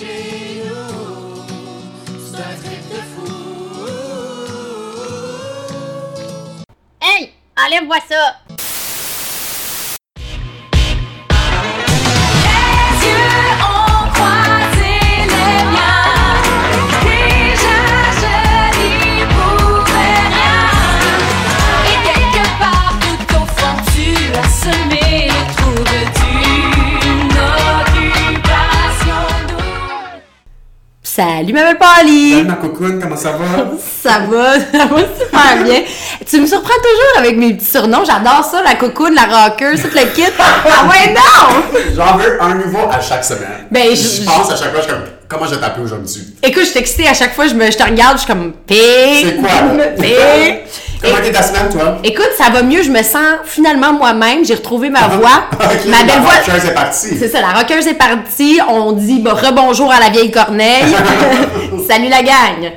Hey! Enlève-moi ça! Salut, ma belle Polly! Salut ma cocoune, comment ça va? Ça va, ça va super bien. Tu me surprends toujours avec mes petits surnoms. J'adore ça, la cocoune, la rockeuse, tout le kit. Ah ouais, non! J'en veux un nouveau à chaque semaine. Ben, je- je pense à chaque fois, je suis comme, comment je vais t'appeler aujourd'hui? Écoute, je suis excitée à chaque fois, je, me, je te regarde, je suis comme P. C'est quoi? P. Comment était ta semaine, toi? Écoute, ça va mieux, je me sens finalement moi-même, j'ai retrouvé ma voix. Ma belle la voix. rockeuse est partie. C'est ça, la rockeuse est partie. On dit bah, rebonjour à la vieille Corneille. Salut la gang.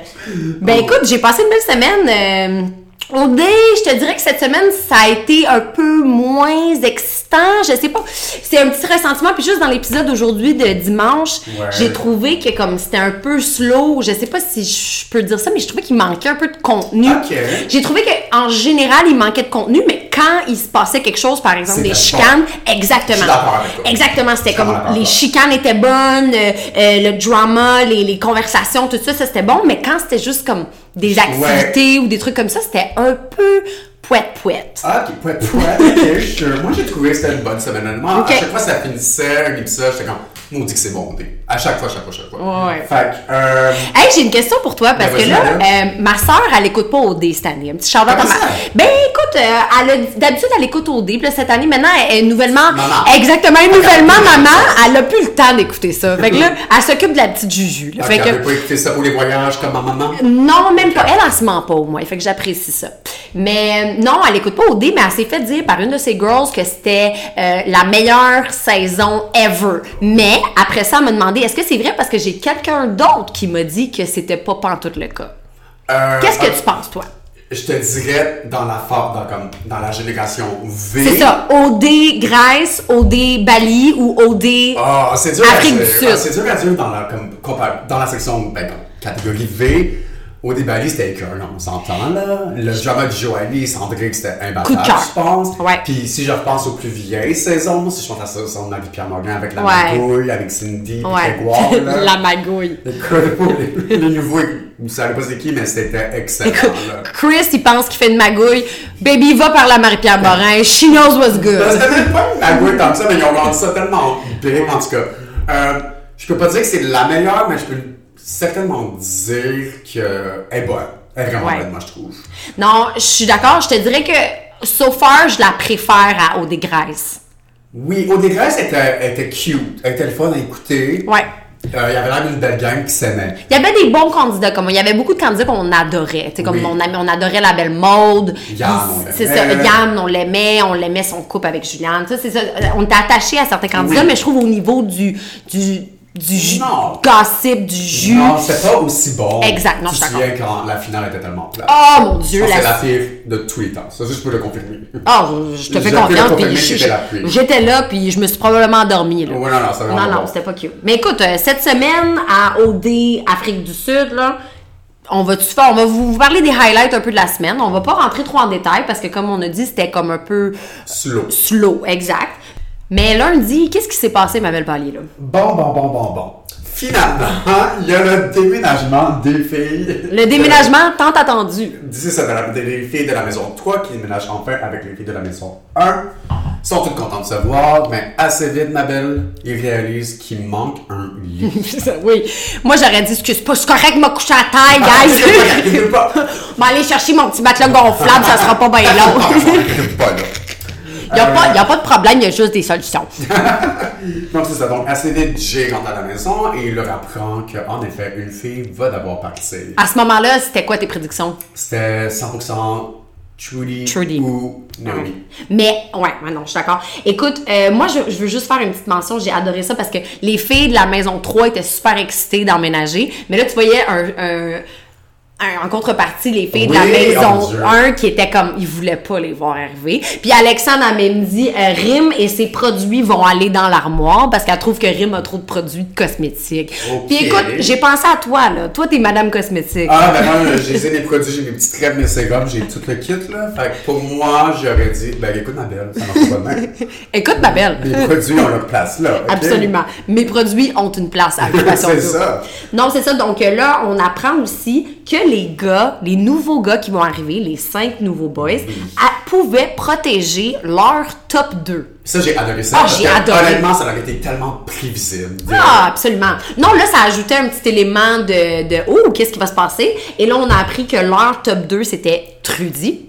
Ben écoute, j'ai passé une belle semaine. euh, au dé, je te dirais que cette semaine, ça a été un peu moins excitant. Je sais pas. C'est un petit ressentiment. Puis juste dans l'épisode d'aujourd'hui de dimanche, Ouais. j'ai trouvé que comme c'était un peu slow. Je sais pas si je peux dire ça, mais je trouvais qu'il manquait un peu de contenu. J'ai trouvé qu'en général, il manquait de contenu, mais quand il se passait quelque chose, par exemple des chicanes, exactement. Je. Exactement, c'était comme les chicanes étaient bonnes, euh, euh, le drama, les, les conversations, tout ça, ça c'était bon, mais quand c'était juste comme des activités ou des trucs comme ça, c'était un peu pouette-pouette. Ah, ok, pouet, pouet, ok, sure. Moi, j'ai trouvé que c'était une bonne semaine. Honnêtement, Ok. à chaque fois, ça finissait un épisode, j'étais comme, on dit que c'est bon, dé. À chaque fois, chaque fois, chaque fois. Ouais. Fait que, euh, Hey, j'ai une question pour toi parce Ben, que là, euh, ma soeur, elle écoute pas au D cette année. Un petit shout à Comment ma. Ben écoute, euh, elle a- d'habitude elle écoute au D, puis là, cette année maintenant, elle est nouvellement. Maman. Exactement, elle nouvellement elle maman. Elle a plus le temps d'écouter ça. Fait que là, elle s'occupe de la petite Juju. là. Fait que- elle pas écouter ça pour les voyages comme ma maman? Non, même pas. Elle, elle se ment pas au moins. Fait que j'apprécie ça. Mais euh, non, elle écoute pas au dé, mais elle s'est fait dire par une de ses girls que c'était euh, la meilleure saison ever. Mais après ça, elle m'a demandé est-ce que c'est vrai parce que j'ai quelqu'un d'autre qui m'a dit que c'était pas pantoute le cas? Euh, Qu'est-ce que ok, tu penses, toi? Je te dirais dans la dans, comme, dans la génération V. C'est ça, OD Grèce, OD Bali ou OD. Ah, Afrique du dire. Sud. Ah, c'est dur à dire dans la, comme, dans la section, ben, catégorie V. Au débali, c'était écœurant, on s'entend, là. Le drama de Joanie et Sandrine, c'était Coup de imbattable, je pense. Ouais. Puis si je repense aux plus vieilles saisons, si je pense à la saison de Marie-Pierre Morgan avec la Ouais. magouille, avec Cindy, Ouais. Grégoire, là. la magouille. Les, les nouveaux, vous savez pas c'est qui, mais c'était excellent, Écoute. Chris, il pense qu'il fait une magouille. Baby, va par la Marie-Pierre Morin. She knows what's good. C'était même pas une magouille comme ça, mais ils ont rendu ça tellement big, en tout cas. Euh, je peux pas dire que c'est la meilleure, mais je peux certainement dire qu'elle est bonne. Elle est vraiment Ouais. bonne, moi, je trouve. Non, je suis d'accord. Je te dirais que, so far, je la préfère à OD Grèce. Oui, au début, elle était, était cute. Elle était le fun à écouter. Ouais. Euh, il y avait l'air d'une belle gang qui s'aimait. Il y avait des bons candidats, comme il y avait beaucoup de candidats qu'on adorait. Tu sais, comme Oui. on, adorait la belle mode. Yann, on C'est ça, l'aimait. Yann, on l'aimait, on l'aimait son couple avec Juliane. Ça. On était attachés à certains candidats, Oui. mais je trouve au niveau du, du, du ju- Non. gossip, du jus. Non, c'était pas aussi bon. Exact, non, tu je suis souviens quand la finale était tellement plate. Oh mon dieu, Ça, c'est la- la pire de tous les temps. Ça, je peux le confirmer. Ah, je, je te fais confiance. puis la. J'étais là, puis je me suis probablement endormie. Là. Ouais, non, non, c'était vraiment Non, non, bon. c'était pas cute. Mais écoute, euh, cette semaine à OD Afrique du Sud, là, on va faire, on va vous vous parler des highlights un peu de la semaine. On va pas rentrer trop en détail parce que comme on a dit, c'était comme un peu Slow. slow, exact. Mais lundi, qu'est-ce qui s'est passé, ma belle Pali, là? Bon, bon, bon, bon, bon. Finalement, il y a le déménagement des filles. Le déménagement tant attendu. D'ici, ça va des les filles de la maison 3 qui déménagent enfin avec les filles de la maison 1. Ils sont toutes contentes de se voir, mais assez vite, ma belle, ils réalisent qu'il manque un lit. oui. Moi, j'aurais dit, excuse pas, c'est correct, m'a couché à taille, Ah, guys. pas. Bon, aller chercher mon petit matelas gonflable, ça sera pas bien long. Inquiétez pas, là. Il n'y a, Euh, pas- a de problème, il y a juste des solutions. Donc, c'est ça. Donc, assez vite, Jay rentre à la maison et il leur apprend qu'en effet, une fille va d'abord partir. À ce moment-là, c'était quoi tes prédictions? C'était 100% Trudy, Trudy. ou Naomi. Mais, ouais, ouais, non, je suis d'accord. Écoute, euh, moi, je, je veux juste faire une petite mention. J'ai adoré ça parce que les filles de la maison 3 étaient super excitées d'emménager. Mais là, tu voyais un- en contrepartie les filles de la maison mon Dieu. 1 qui étaient comme ils voulaient pas les voir arriver. Puis Alexandre a même dit euh, Rim et ses produits vont aller dans l'armoire parce qu'elle trouve que Rim a trop de produits cosmétiques. Ok. Puis écoute, j'ai pensé à toi là. Toi t'es madame cosmétique. Ah, ben moi, j'ai les produits, j'ai mes petites crèmes, mes sérums, j'ai tout le kit, là. Fait que pour moi, j'aurais dit, ben écoute, ma belle, ça marche pas de même. Écoute ma belle. Les produits ont leur place, là. Absolument. Mes produits ont une place à C'est ça. Non, c'est ça. Donc euh, là, on apprend aussi que les gars, les nouveaux gars qui vont arriver, les cinq nouveaux boys, a- pouvaient protéger leur top 2. Ça, j'ai adoré ça. Ah, parce j'ai que, adoré. Honnêtement, ça aurait été tellement prévisible. Ah, absolument. Non, là, ça ajoutait un petit élément de, de oh, qu'est-ce qui va se passer? Et là, on a appris que leur top 2, c'était Trudy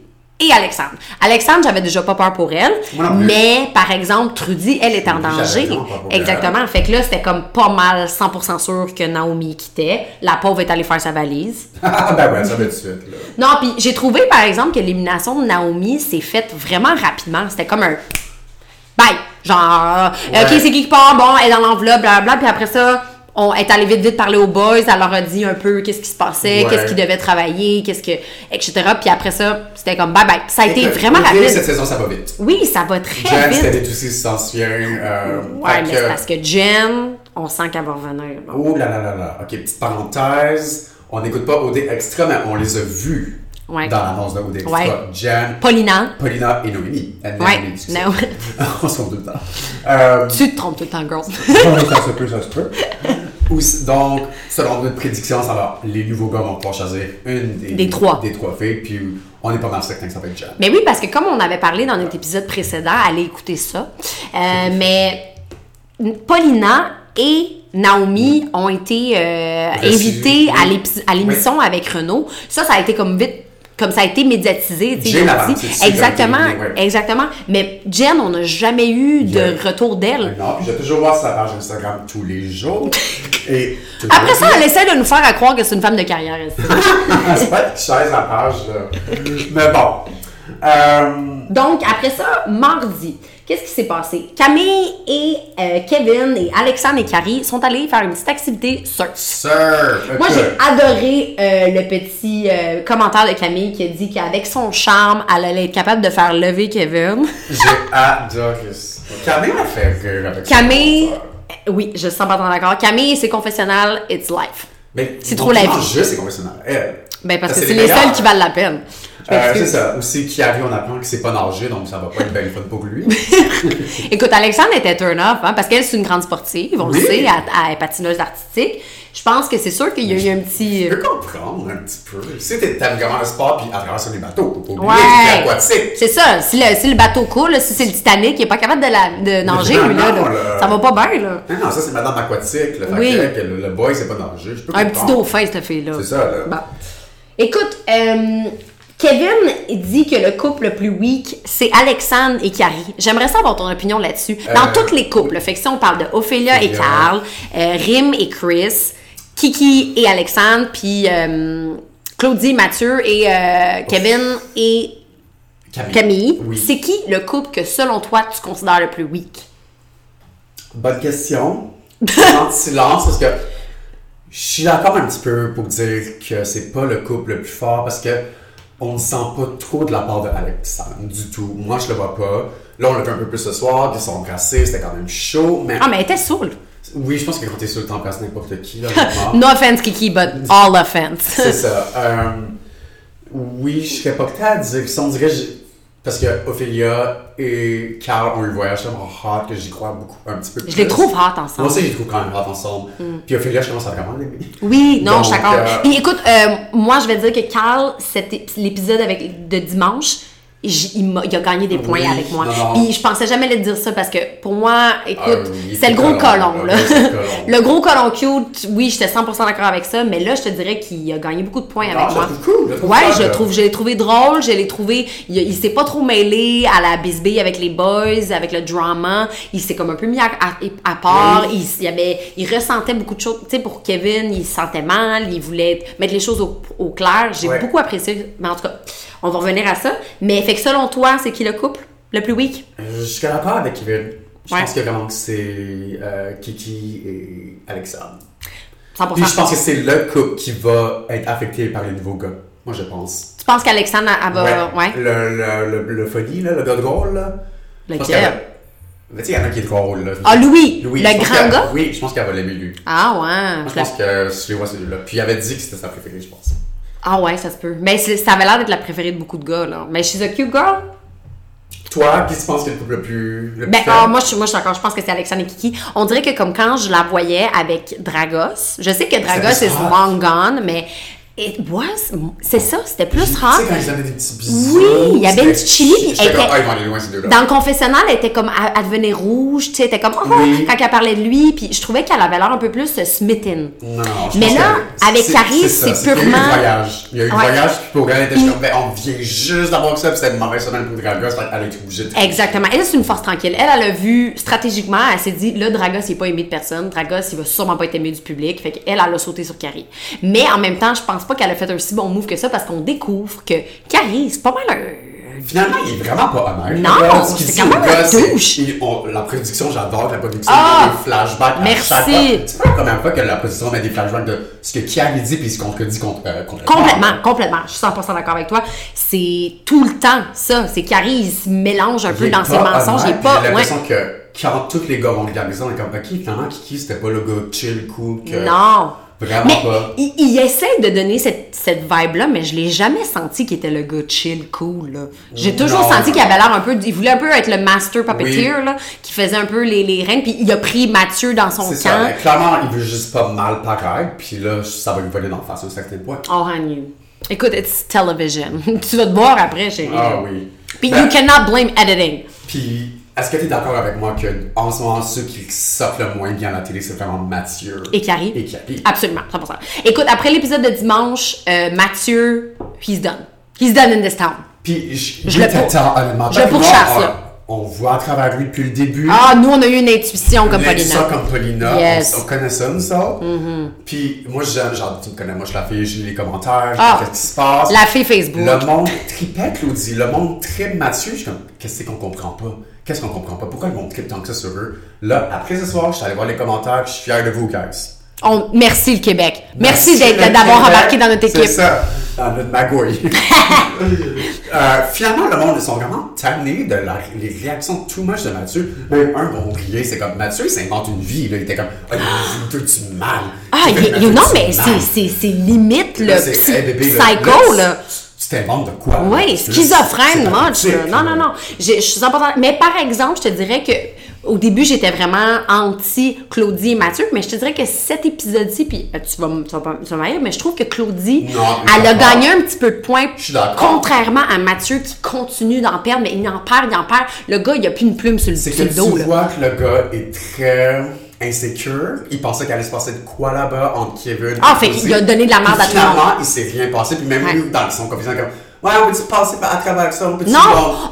et Alexandre. Alexandre, j'avais déjà pas peur pour elle, mais par exemple, Trudy, elle était en danger. Exactement. Fait que là, c'était comme pas mal 100% sûr que Naomi quittait. La pauvre est allée faire sa valise. Ah, ben ouais, ça va de suite, là. Non, puis j'ai trouvé par exemple que l'élimination de Naomi s'est faite vraiment rapidement. C'était comme un bye. Genre, euh, Ouais. ok, c'est qui qui part, bon, elle est dans l'enveloppe, blablabla. Puis après ça, on est allé vite, vite parler aux boys. Elle leur a dit un peu qu'est-ce qui se passait, Ouais. qu'est-ce qu'ils devaient travailler, qu'est-ce que. etc. Puis après ça, c'était comme bye bye. Ça a été vraiment rapide. Cette saison, ça va vite. Oui, ça va très Jen, c'était vite. des soucis sensiens. Euh, Ouais, mais que- c'est parce que Jen, on sent qu'elle va revenir. Oh là là là là. Ok, petite parenthèse. On n'écoute pas OD Extra, mais on les a vus Ouais. dans l'annonce de OD Extra. Ouais. Jen, Paulina, Paulina et Noémie. Ouais, excusez. non. on se trompe tout le temps. Euh, tu te trompes tout le temps, girls. ça se peut, ça se peut. Donc, selon notre prédiction, ça va, les nouveaux gars vont pouvoir choisir une des, Des trois. des trois filles, puis on est pas mal certain que ça va être Jen. Mais oui, parce que comme on avait parlé dans notre épisode précédent, allez écouter ça. Euh, mais Paulina et Naomi ont été euh, invitées à oui. l'épi- à l'émission avec Renaud. Ça, ça a été comme vite. Comme ça a été médiatisé, Jen avant, Exactement, ouais. exactement. Mais Jen, on n'a jamais eu de Yeah. retour d'elle. Non, puis j'ai toujours voir sa page Instagram tous les jours. Et Après ça, elle essaie de nous faire à croire que c'est une femme de carrière. c'est pas une chaise la page, là. Mais bon. Euh, Donc, après ça, mardi, qu'est-ce qui s'est passé? Camille et euh, Kevin et Alexandre et Carrie sont allés faire une petite activité surf. Sir! Moi, j'ai adoré euh, le petit euh, commentaire de Camille qui a dit qu'avec son charme, elle allait être capable de faire lever Kevin. J'ai adoré ça. Camille m'a fait rire avec ça. Camille, oui, je suis 100% d'accord. Camille et ses confessionnals, it's life. Mais c'est trop la vie. juste c'est confessionnel. Elle. Ben, parce que c'est c'est les les seuls qui valent la peine. Euh, c'est ça. Aussi, qui arrive, on apprend que c'est pas nager, donc ça va pas être bien fun pour lui. Écoute, Alexandre était turn off, hein, parce qu'elle, c'est une grande sportive, on Oui. le sait, elle, elle est patineuse artistique. Je pense que c'est sûr qu'il y a eu un petit. Je peux comprendre un petit peu. Si t'es- vraiment le sport, puis à travers ça, les bateaux, faut pas oublier Ouais. aquatique. C'est ça. Si le, si le bateau coule, si c'est le Titanic, il est pas capable de, la, de nager, lui, là, là. là. Ça va pas bien, là. Non, non, ça c'est madame aquatique. Là, Oui. que le, le boy, c'est pas nager. Je peux Un petit dauphin, cette fille-là. C'est ça, là. Bon. Écoute, euh, Kevin dit que le couple le plus weak, c'est Alexandre et Carrie. J'aimerais savoir ton opinion là-dessus. Dans Euh, toutes les couples, fait que si on parle de Ophélia et. Carl, euh, Rim et Chris, Kiki et Alexandre, puis euh, Claudie, Mathieu et euh, Kevin et Camille. Camille, Oui. c'est qui le couple que selon toi tu considères le plus weak? Bonne question. En silence, parce que je suis d'accord un petit peu pour dire que c'est pas le couple le plus fort parce que on ne sent pas trop de la part de Alexandre du tout. Moi, je le vois pas. Là, on l'a vu un peu plus ce soir, ils sont embrassés, c'était quand même chaud, mais Ah, mais elle était saoule. oui, je pense que quand t'es le t'embrasses n'importe qui, là. No offense, Kiki, but all offense. C'est ça. Euh, oui, je serais pas prêt à dire ça. On dirait parce que Ophélia et Carl ont eu voyage tellement hot que j'y crois beaucoup, un petit peu Je les plus. trouve hot Moi ensemble. aussi, je les trouve quand même hot ensemble. Puis Ophélia, je commence à vraiment l'aimer. Oui, non, je suis d'accord. euh, Puis écoute, euh, moi, je vais dire que Carl, cet ép- l'épisode avec de dimanche, il, il a gagné des points Oui, avec moi. Puis je pensais jamais le dire ça parce que pour moi, écoute, Ah c'est le gros colon, colon, là. le gros colon cute, oui, j'étais 100% d'accord avec ça, mais là, je te dirais qu'il a gagné beaucoup de points Ah, avec moi. cool, ouais, je trouve, je l'ai trouvé drôle, je l'ai trouvé, il, il s'est pas trop mêlé à la bisbille avec les boys, avec le drama, il s'est comme un peu mis à, à- à part, Oui. il, il avait, il ressentait beaucoup de choses, tu sais, pour Kevin, il se sentait mal, il voulait mettre les choses au, au clair, j'ai Ouais. beaucoup apprécié, mais en tout cas, on va revenir à ça, mais fait que selon toi, c'est qui le couple le plus weak? Euh, Je suis d'accord avec Kevin. Je Ouais. pense que vraiment que c'est euh, Kiki et Alexandre. 100%. Puis je pense que c'est le couple qui va être affecté par les nouveaux gars. Moi, je pense. Tu penses qu'Alexandre, elle va. Ouais. Le, le, le, le funny, là, le gars drôle, là. Lequel? Mais tu sais, il y en a qui est drôle, là. Ah, Louis, Louis, le grand gars? Oui, je pense qu'elle va l'aimer, lui. Ah, ouais. Moi, je pense que vois, c'est lui-là. Puis il avait dit que c'était sa préférée, je pense. Ah, ouais, ça se peut. Mais ça avait l'air d'être la préférée de beaucoup de gars, là. Mais she's a cute girl. Toi, qui tu penses que le couple le plus. Le plus Ben, faible? ah, moi, je moi, je suis d'accord. Je pense que c'est Alexandre et Kiki. On dirait que comme quand je la voyais avec Dragos, je sais que Dragos is hot. long gone, mais it was, c'est ça, c'était plus Tu rare. sais, quand ils donnaient des petits bisous. Oui, il y avait une petite puis elle était- loin, ces deux-là. Dans le confessionnal, elle était comme, elle, elle devenait rouge, tu sais, elle était comme, oh, Oui. quand elle parlait de lui, puis je trouvais qu'elle avait l'air un peu plus euh, smitten. Non, je Mais là, avec Carrie, c'est qu'il y a eu purement- un voyage. Il y a eu Ouais. voyage, puis pour elle, elle était comme, ben, on vient juste d'avoir ça, puis c'était une mauvaise semaine pour Dragos, qu'elle a été obligée de. Exactement. Elle, c'est une force tranquille. Elle, elle a vu stratégiquement, elle s'est dit, là, Dragos, il est pas aimé de personne. Dragos, il va sûrement pas être aimé du public. Fait qu'elle, elle a sauté sur Carrie. Mais en même temps, je pense pas qu'elle a fait un si bon move que ça parce qu'on découvre que Carrie, c'est pas mal un. Finalement, il est vraiment pas honnête. Non, ce c'est dit quand même un douche. on- La production, j'adore la production Ah! des flashbacks. à Merci. chaque fois. C'est pas la première fois que la production met des flashbacks de ce que Kiari dit, puis il se contredit contre, euh, complètement. Complètement, complètement. Je suis 100% d'accord avec toi. C'est tout le temps ça. C'est Carrie, il se mélange un Il peu dans ses pas mensonges. Pas. J'ai ouais. l'impression que quand tous les gars vont regarder ça, on est comme, ok, finalement, Kiki, c'était pas le gars chill, cool, que. Non. Vraiment Mais pas. il, il essaie de donner cette, cette vibe-là, mais je l'ai jamais senti qu'il était le gars chill, cool. là. J'ai toujours Non. senti qu'il avait l'air un peu. Il voulait un peu être le master puppeteer, Oui. là, qui faisait un peu les, les règnes, puis il a pris Mathieu dans son ça. camp. clairement, il veut juste pas mal paraître, puis là, ça va lui voler d'en face un certain point. Oh, honey. Écoute, it's television. tu vas te boire après, chérie. Ah oui. Puis Ben, you cannot blame editing. Puis, est-ce que tu es d'accord avec moi que en ce moment, ceux qui sortent le moins bien à la télé, c'est vraiment Mathieu Et Carrie. Et Carrie. Absolument, 100%. Écoute, après l'épisode de dimanche, euh, Mathieu, he's done. He's done in this town. Puis, je, le t'attends, honnêtement. je pourchasse, là. On, voit à travers lui depuis le début. Ah, nous, on a eu une intuition comme Paulina. comme Paulina. Yes. Mm-hmm. On, on connaît ça, nous ça. Puis, moi, j'aime, genre, tu me connais, moi, je la fais, je lis les commentaires, je Ah. sais qu'est-ce qui se passe. La fille Facebook. Le monde tripait, Claudie. Le monde tripe Mathieu. Je suis comme, qu'est-ce qu'on comprend pas? Qu'est-ce qu'on comprend pas? Pourquoi le monde tripe tant que ça sur eux? Là, après ce soir, je suis allé voir les commentaires, je suis fier de vous, guys. On- merci le Québec. Merci, d'avoir embarqué dans notre équipe. C'est ça, dans notre magouille. Euh, finalement, le monde, ils sont vraiment tannés de la- les réactions too much de Mathieu. Même un bon rier, c'est comme Mathieu, il s'invente une vie. Là. Il était comme, ah, il veut du mal. Ah, Il il- non, mais c'est- limite le psy- hey, bébé, psycho, là. T'inventes de quoi? Oui, schizophrène, là. Non, non, non. Je suis 100%. Mais par exemple, je te dirais que au début, j'étais vraiment anti Claudie et Mathieu, mais je te dirais que cet épisode-ci, puis euh, tu vas, tu vas, mais je trouve que Claudie, Non, elle a gagné un petit peu de points, Je suis d'accord. contrairement à Mathieu qui continue d'en perdre, mais il en perd, il en perd. Le gars, il a plus une plume sur le, C'est que dos. tu là. vois que le gars est très insécure. Il pensait qu'il allait se passer de quoi là-bas entre Kevin Ah, et fait qu'il a donné de la merde à tout le monde. Finalement, il s'est rien passé. Puis même Ouais. lui, dans son confession, comme Ouais, on peut-tu passer à travers ça? On peut Non,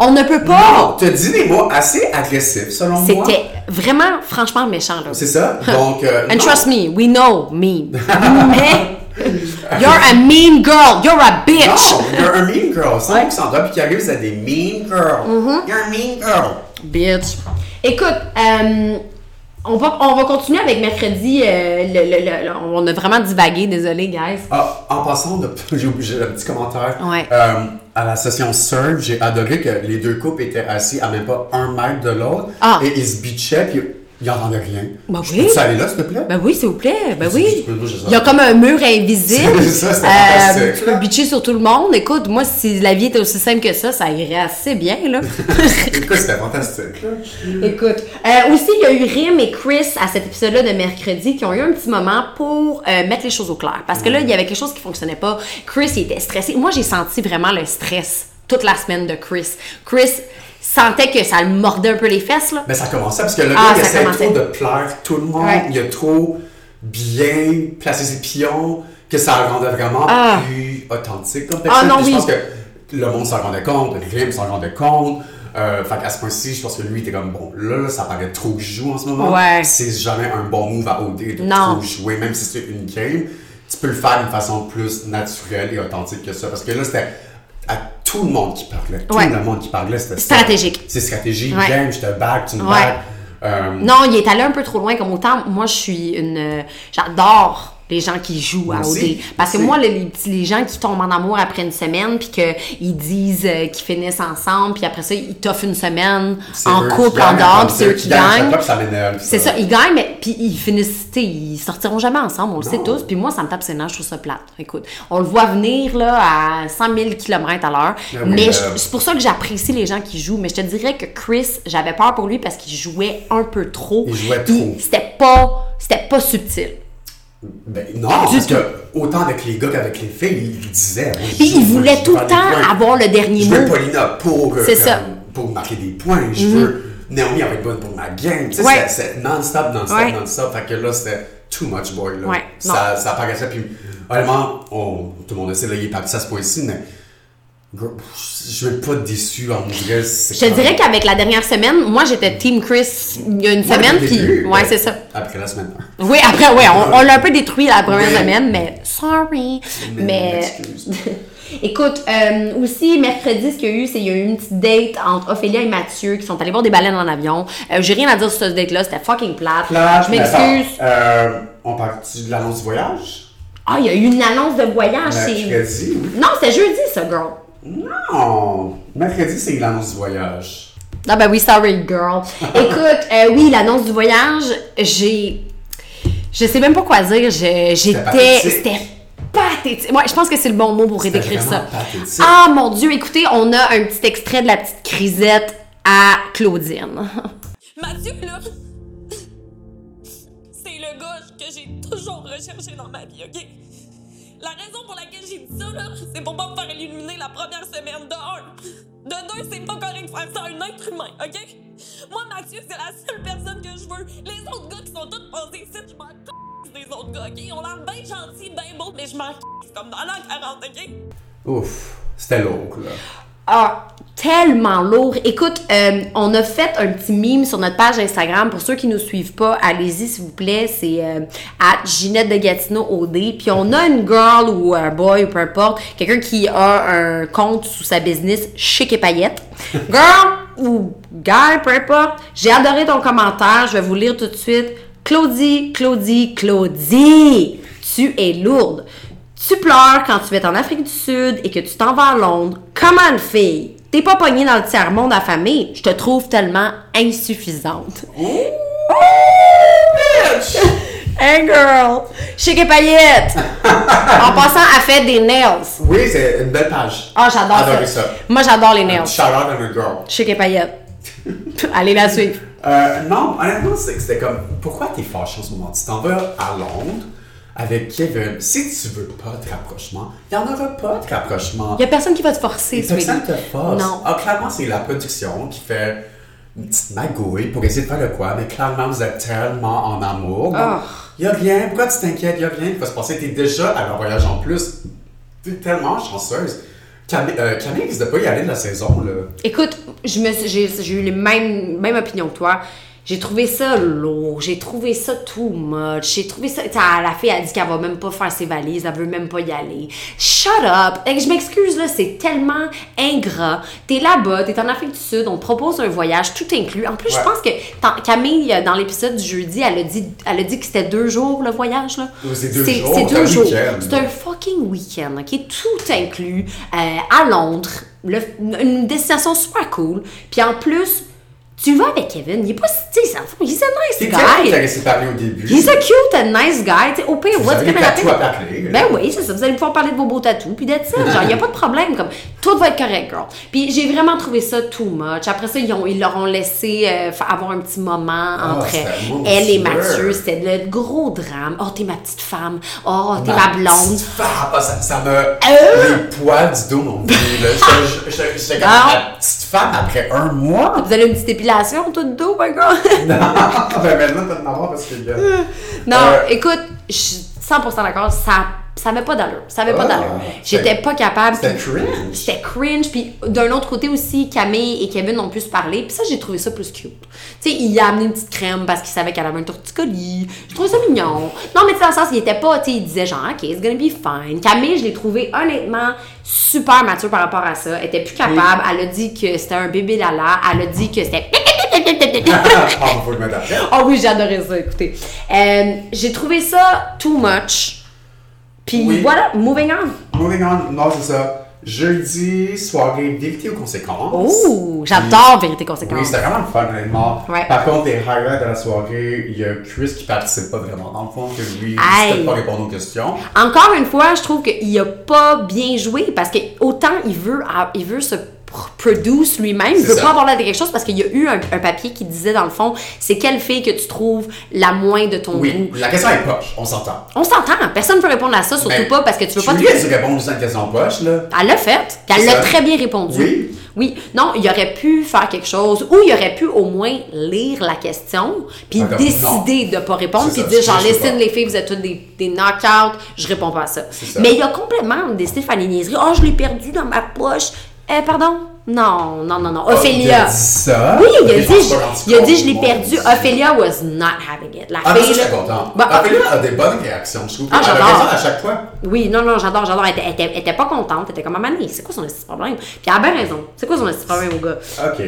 on ne peut pas. Non, t'as dit des mots assez agressifs, selon moi. C'était vraiment, franchement méchant, là. C'est ça? Donc. euh, And non. trust me, we know me. Mais you're a mean girl. You're a bitch. Non, you're a mean girl. 100%. Toi, puis qui arrive, c'est des mean girls. Mm-hmm. You're a mean girl. Bitch. Écoute, euh, on, va, on va continuer avec mercredi. euh, le- le- on a vraiment divagué, désolé, guys. Ah, en passant, j'ai j'ai un petit commentaire. Ouais. Euh, à la session Surf, j'ai adoré que les deux couples étaient assis à même pas un mètre de l'autre. Ah. Et ils se bitchaient, puis ils n'entendaient rien. Ben oui. peux-tu aller là, s'il te plaît? Ben oui, s'il vous plaît. Ben oui. peux-. Il y a comme un mur invisible. Ça, Euh, Tu peux bitcher sur tout le monde. Écoute, moi, si la vie était aussi simple que ça, ça irait assez bien, là. Écoute, c'était fantastique. là. Écoute, euh, aussi, il y a eu Rim et Chris à cet épisode-là de mercredi qui ont eu un petit moment pour euh, mettre les choses au clair. Parce que là, il y avait quelque chose qui fonctionnait pas. Chris, il était stressé. Moi, j'ai senti vraiment le stress toute la semaine de Chris. Chris sentait que ça le mordait un peu les fesses, là. Mais ça commençait parce que le Ah, gars, il essaie trop de plaire tout le monde. Ouais. Il a trop bien placé ses pions que ça le rendait vraiment Ah. plus authentique comme Ah, personne. non, oui. Je pense que le monde s'en rendait compte, Rim s'en rendait compte. Euh, fait qu'à ce point-ci, je pense que lui était comme bon, là, là, ça paraît trop joue en ce moment. Ouais. C'est jamais un bon move à OD de Non. trop jouer, même si c'est une game. Tu peux le faire d'une façon plus naturelle et authentique que ça. Parce que là, c'était à tout le monde qui parlait. Tout Ouais. le monde qui parlait, c'était. Stratégique. C'est stratégie, Ouais. je te back, tu me back. Euh, Non, il est allé un peu trop loin. Comme autant, moi, je suis une. euh, J'adore les gens qui jouent à OD. Parce que moi, les, les gens qui tombent en amour après une semaine, puis qu'ils disent euh, qu'ils finissent ensemble, puis après ça, ils t'offrent une semaine en couple, en dehors, puis c'est eux qui gagnent. C'est ça, ils gagnent, mais puis ils finissent, ils sortiront jamais ensemble, on le sait tous. Puis moi, ça me tape ses nerfs, je trouve ça plate. Écoute, on le voit venir là à 100 000 km à l'heure. Ah oui, mais c'est pour ça que j'apprécie les gens qui jouent. Mais je te dirais que Chris, j'avais peur pour lui parce qu'il jouait un peu trop. Il jouait trop. C'était pas, c'était pas subtil. Ben, non, parce que autant avec les gars qu'avec les filles, il disait. moi, je Puis joue, il moi, voulait je tout le temps avoir le dernier Je veux mot. Paulina pour, euh, ça. comme, pour marquer des points. Je veux Naomi être bonne pour ma game. Tu sais, Ouais. c'est- non-stop, non-stop, Ouais. non-stop. Fait que là, c'était too much boy. Là. Ouais, Ça, ça. Puis honnêtement, on- tout le monde sait, là, il est parti à ce point-ci, mais je vais pas être déçu en dirait. Je te dirais qu'avec la dernière semaine, moi j'étais Team Chris il y a une semaine, puis ouais, c'est ça. Après la semaine. Oui, après, ouais, on, on l'a un peu détruit la première semaine, mais sorry. Mais-. Écoute, euh, aussi, mercredi, ce qu'il y a eu, c'est qu'il y a eu une petite date entre Ophélia et Mathieu qui sont allés voir des baleines en avion. Euh, J'ai rien à dire sur ce date-là, c'était fucking plate. Plage, Je m'excuse. Euh, on parle de l'annonce du voyage? Ah, il y a eu une annonce de voyage. c'est- Mercredi, oui. Non, c'était jeudi, ça, girl. Non! Mercredi, c'est l'annonce du voyage. Ah, ben oui, sorry, girl. Écoute, euh, oui, l'annonce du voyage, j'ai. Je sais même pas quoi dire. je- J'étais. C'était pathétique. Ouais, je pense que c'est le bon mot pour décrire ça. pathétique. Ah mon Dieu, écoutez, on a un petit extrait de la petite crisette à Claudine. Mathieu, là, c'est le gars que j'ai toujours recherché dans ma vie, OK? La raison pour laquelle j'ai dit ça, là, c'est pour pas me faire éliminer la première semaine de un. De deux, c'est pas correct de faire ça à un être humain, OK? Moi, Mathieu, c'est la seule personne que je veux. Les autres gars qui sont tous passés ici, je m'en c*** des autres gars, OK? Ils ont l'air bien gentils, bien beaux, mais je m'en c*** comme dans l'an 40, OK? Ouf, c'était lourd, là. Ah, tellement lourd. Écoute, euh, on a fait un petit mime sur notre page Instagram. Pour ceux qui ne nous suivent pas, allez-y s'il vous plaît. C'est euh, à Ginette de Gatineau OD. Puis on a une girl ou un boy ou peu importe, quelqu'un qui a un compte sous sa business Chic et Paillettes. Girl ou guy, peu importe. J'ai adoré ton commentaire. Je vais vous lire tout de suite. Claudie, Claudie, Claudie, tu es lourde. Tu pleures quand tu vas en Afrique du Sud et que tu t'en vas à Londres. Comment une fille? T'es pas pognée dans le tiers-monde affamé. Je te trouve tellement insuffisante. Hey girl! Chic et paillettes! en passant, elle fait des nails. Oui, c'est une belle page. Ah, j'adore ça. ça. Moi, j'adore les nails. Shout out à girl. Chic et paillettes. Allez la suivre. Euh, non, honnêtement, c'est- c'était comme. Pourquoi t'es fâché en ce moment? Tu t'en vas à Londres avec Kevin. Si tu veux pas de rapprochement, il n'y en aura pas de rapprochement. Y a personne qui va te forcer, Personne te force. Non. Ah, clairement, c'est la production qui fait une petite magouille pour essayer de faire le quoi, mais clairement, vous êtes tellement en amour. Ah. Il y a rien. Pourquoi tu t'inquiètes? Il y a rien qui va se passer. T'es déjà à leur voyage en plus. T'es tellement chanceuse. Camille, euh, Camille risque de pas y aller de la saison, là. Écoute, je me suis- j'ai eu les mêmes, même opinion que toi. J'ai trouvé ça lourd, j'ai trouvé ça too much, j'ai trouvé ça... La fille a dit qu'elle va même pas faire ses valises, elle veut même pas y aller. Shut up! Et je m'excuse, là, c'est tellement ingrat. T'es là-bas, t'es en Afrique du Sud, on te propose un voyage, tout inclus. En plus, je pense que Camille, euh, dans l'épisode du jeudi, elle a dit, elle a dit que c'était deux jours, le voyage, là. C'est deux jours, C'est deux un jours. week-end. C'est un fucking week-end, ok? Tout inclus, euh, à Londres, le- une destination super cool. Puis en plus, tu vas avec Kevin, il est pas, tu sais, ça- he's a T'es nice clair que t'as guy. laissé parler au début. He's a cute and nice guy. Tu sais, au pire, Vous avez tatous à Ben oui, c'est ça. Vous allez pouvoir parler de vos beaux tatous, puis d'être ça. Genre, il n'y a pas de problème. Comme, tout va être correct, girl. Puis j'ai vraiment trouvé ça too much. Après ça, ils, ont, ils leur ont laissé euh, avoir un petit moment entre c'était mon elle et. Mathieu. C'était le gros drame. Oh, t'es ma petite femme. Oh, t'es Ma ma blonde. petite femme. Ah, ça, ça me. Euh? Les poils du dos m'ont là. J'étais- comme Ah. ma petite femme après un mois. Vous avez une petite épilation, tout le dos, my girl? Non, ben maintenant, t'as de parce que. euh, Non, Euh, écoute, je suis 100% d'accord, ça ça avait pas d'allure. Ça avait pas Ah, d'allure. J'étais pas capable. C'était cringe. C'était cringe. Puis d'un autre côté aussi, Camille et Kevin ont pu se parler. Puis ça, j'ai trouvé ça plus cute. Tu sais, il a amené une petite crème parce qu'il savait qu'elle avait un torticolis. J'ai trouvé ça mignon. Non, mais tu sais, dans le sens, il était pas, tu sais, il disait genre, OK, it's gonna be fine. Camille, je l'ai trouvé honnêtement super mature par rapport à ça. Elle était plus capable. Elle a dit que c'était un bébé lala. Elle a dit que c'était. Oh oui, j'ai adoré ça, écoutez. Euh, j'ai trouvé ça too much. Puis Oui. voilà, moving on. Moving on, non, c'est ça. Jeudi, soirée vérité aux conséquences. Oh, j'adore Vérité Conséquence. Oui, c'était vraiment le fun, honnêtement. Ouais. Par contre, les highlights de la soirée, il y a Chris qui participe pas vraiment dans le fond, que lui, il ne pas répondre aux questions. Encore une fois, je trouve qu'il a pas bien joué parce que autant il veut, il veut se produce lui-même, il veut ça. pas avoir l'air de quelque chose parce qu'il y a eu un, un papier qui disait dans le fond, c'est quelle fille que tu trouves la moins de ton Oui, goût. la question est poche, on s'entend. On s'entend, personne ne peut répondre à ça, surtout Mais pas parce que tu veux pas lui, te répondre à une question poche, là. Elle l'a fait, puis elle l'a très bien répondu. Oui. Oui, non, il aurait pu faire quelque chose, ou il aurait pu au moins lire la question, puis Ah, décider de pas répondre, puis dire genre, listen les filles, vous êtes toutes des, des knockouts, je réponds pas à ça. Mais il a complètement décidé de faire des niaiseries. Oh, je l'ai perdu dans ma poche. Eh, pardon? Non, non, non, non. Il a Ophélia. dit ça. Oui, il a dit, je il a dit, je l'ai perdu. Ophélia was not having it. La Ah, fille, je suis là- content. Bah, Ophélia a des bonnes réactions, je trouve. Ah, Elle a j'adore. raison à chaque fois. Oui, non, non, j'adore, j'adore. Elle était, elle était- elle était pas contente. Elle était comme, Maman, c'est quoi son petit problème? Puis elle a bien raison. C'est quoi son petit problème au gars? Ok.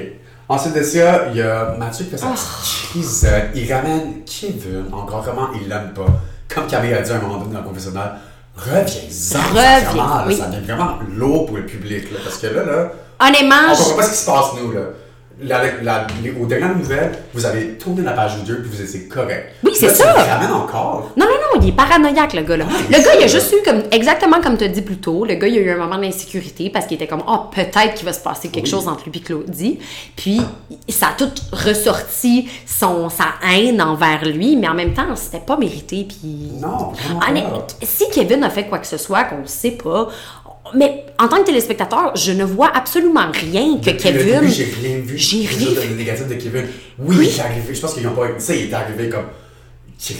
Ensuite de ça, il y a Mathieu qui fait sa Ah. petite crisette. Il ramène Kevin, encore comment il l'aime pas. Comme Camille a dit à un moment donné dans le confessionnal, reviens-en. Reviens, oui. Ça devient vraiment lourd pour le public. Là, parce que là, là, Honnêtement, on je- comprend pas ce qui se passe, nous. Là. La, la- les- aux dernières nouvelles, vous avez tourné la page vidéo puis vous étiez correct. Oui, c'est ça. Tu le ramènes encore. Non, non, non, il est paranoïaque, le gars-là. Le gars, il a juste eu, comme, exactement comme tu as dit plus tôt, le gars, il a eu un moment d'insécurité parce qu'il était comme, oh, peut-être qu'il va se passer quelque Oui. chose entre lui et Claudie. Puis, ça a tout ressorti son, sa haine envers lui, mais en même temps, c'était pas mérité. Puis, Non, pas. si Kevin a fait quoi que ce soit, qu'on ne sait pas, mais en tant que téléspectateur, je ne vois absolument rien que Depuis le Kevin. j'ai rien vu. J'ai rien de négatif de Kevin. Oui, est arrivé. Je pense qu'ils n'ont pas. Ça, il est arrivé comme.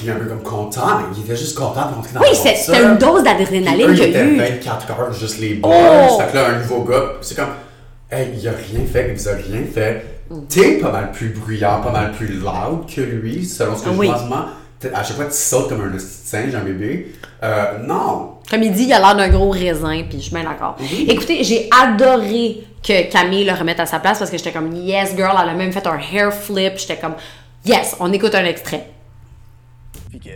Il est un peu comme content, mais il était juste content de rentrer dans Oui, la c'est- voiture. c'était une dose d'adrénaline qu'il il y a eu. 24 heures, juste les boys. Oh! Fait que là, un nouveau gars, c'est comme. Hey, il a rien fait, il vous a rien fait. T'es pas mal plus bruyant, pas mal plus loud que lui, selon ce que Oui. je. T'es- À chaque fois, tu sautes comme un singe, un bébé. Euh, non. Comme il dit, il a l'air d'un gros raisin, puis je suis bien d'accord. Écoutez, j'ai adoré que Camille le remette à sa place parce que j'étais comme, yes, girl, elle a même fait un hair flip. J'étais comme, yes, on écoute un extrait. Puis que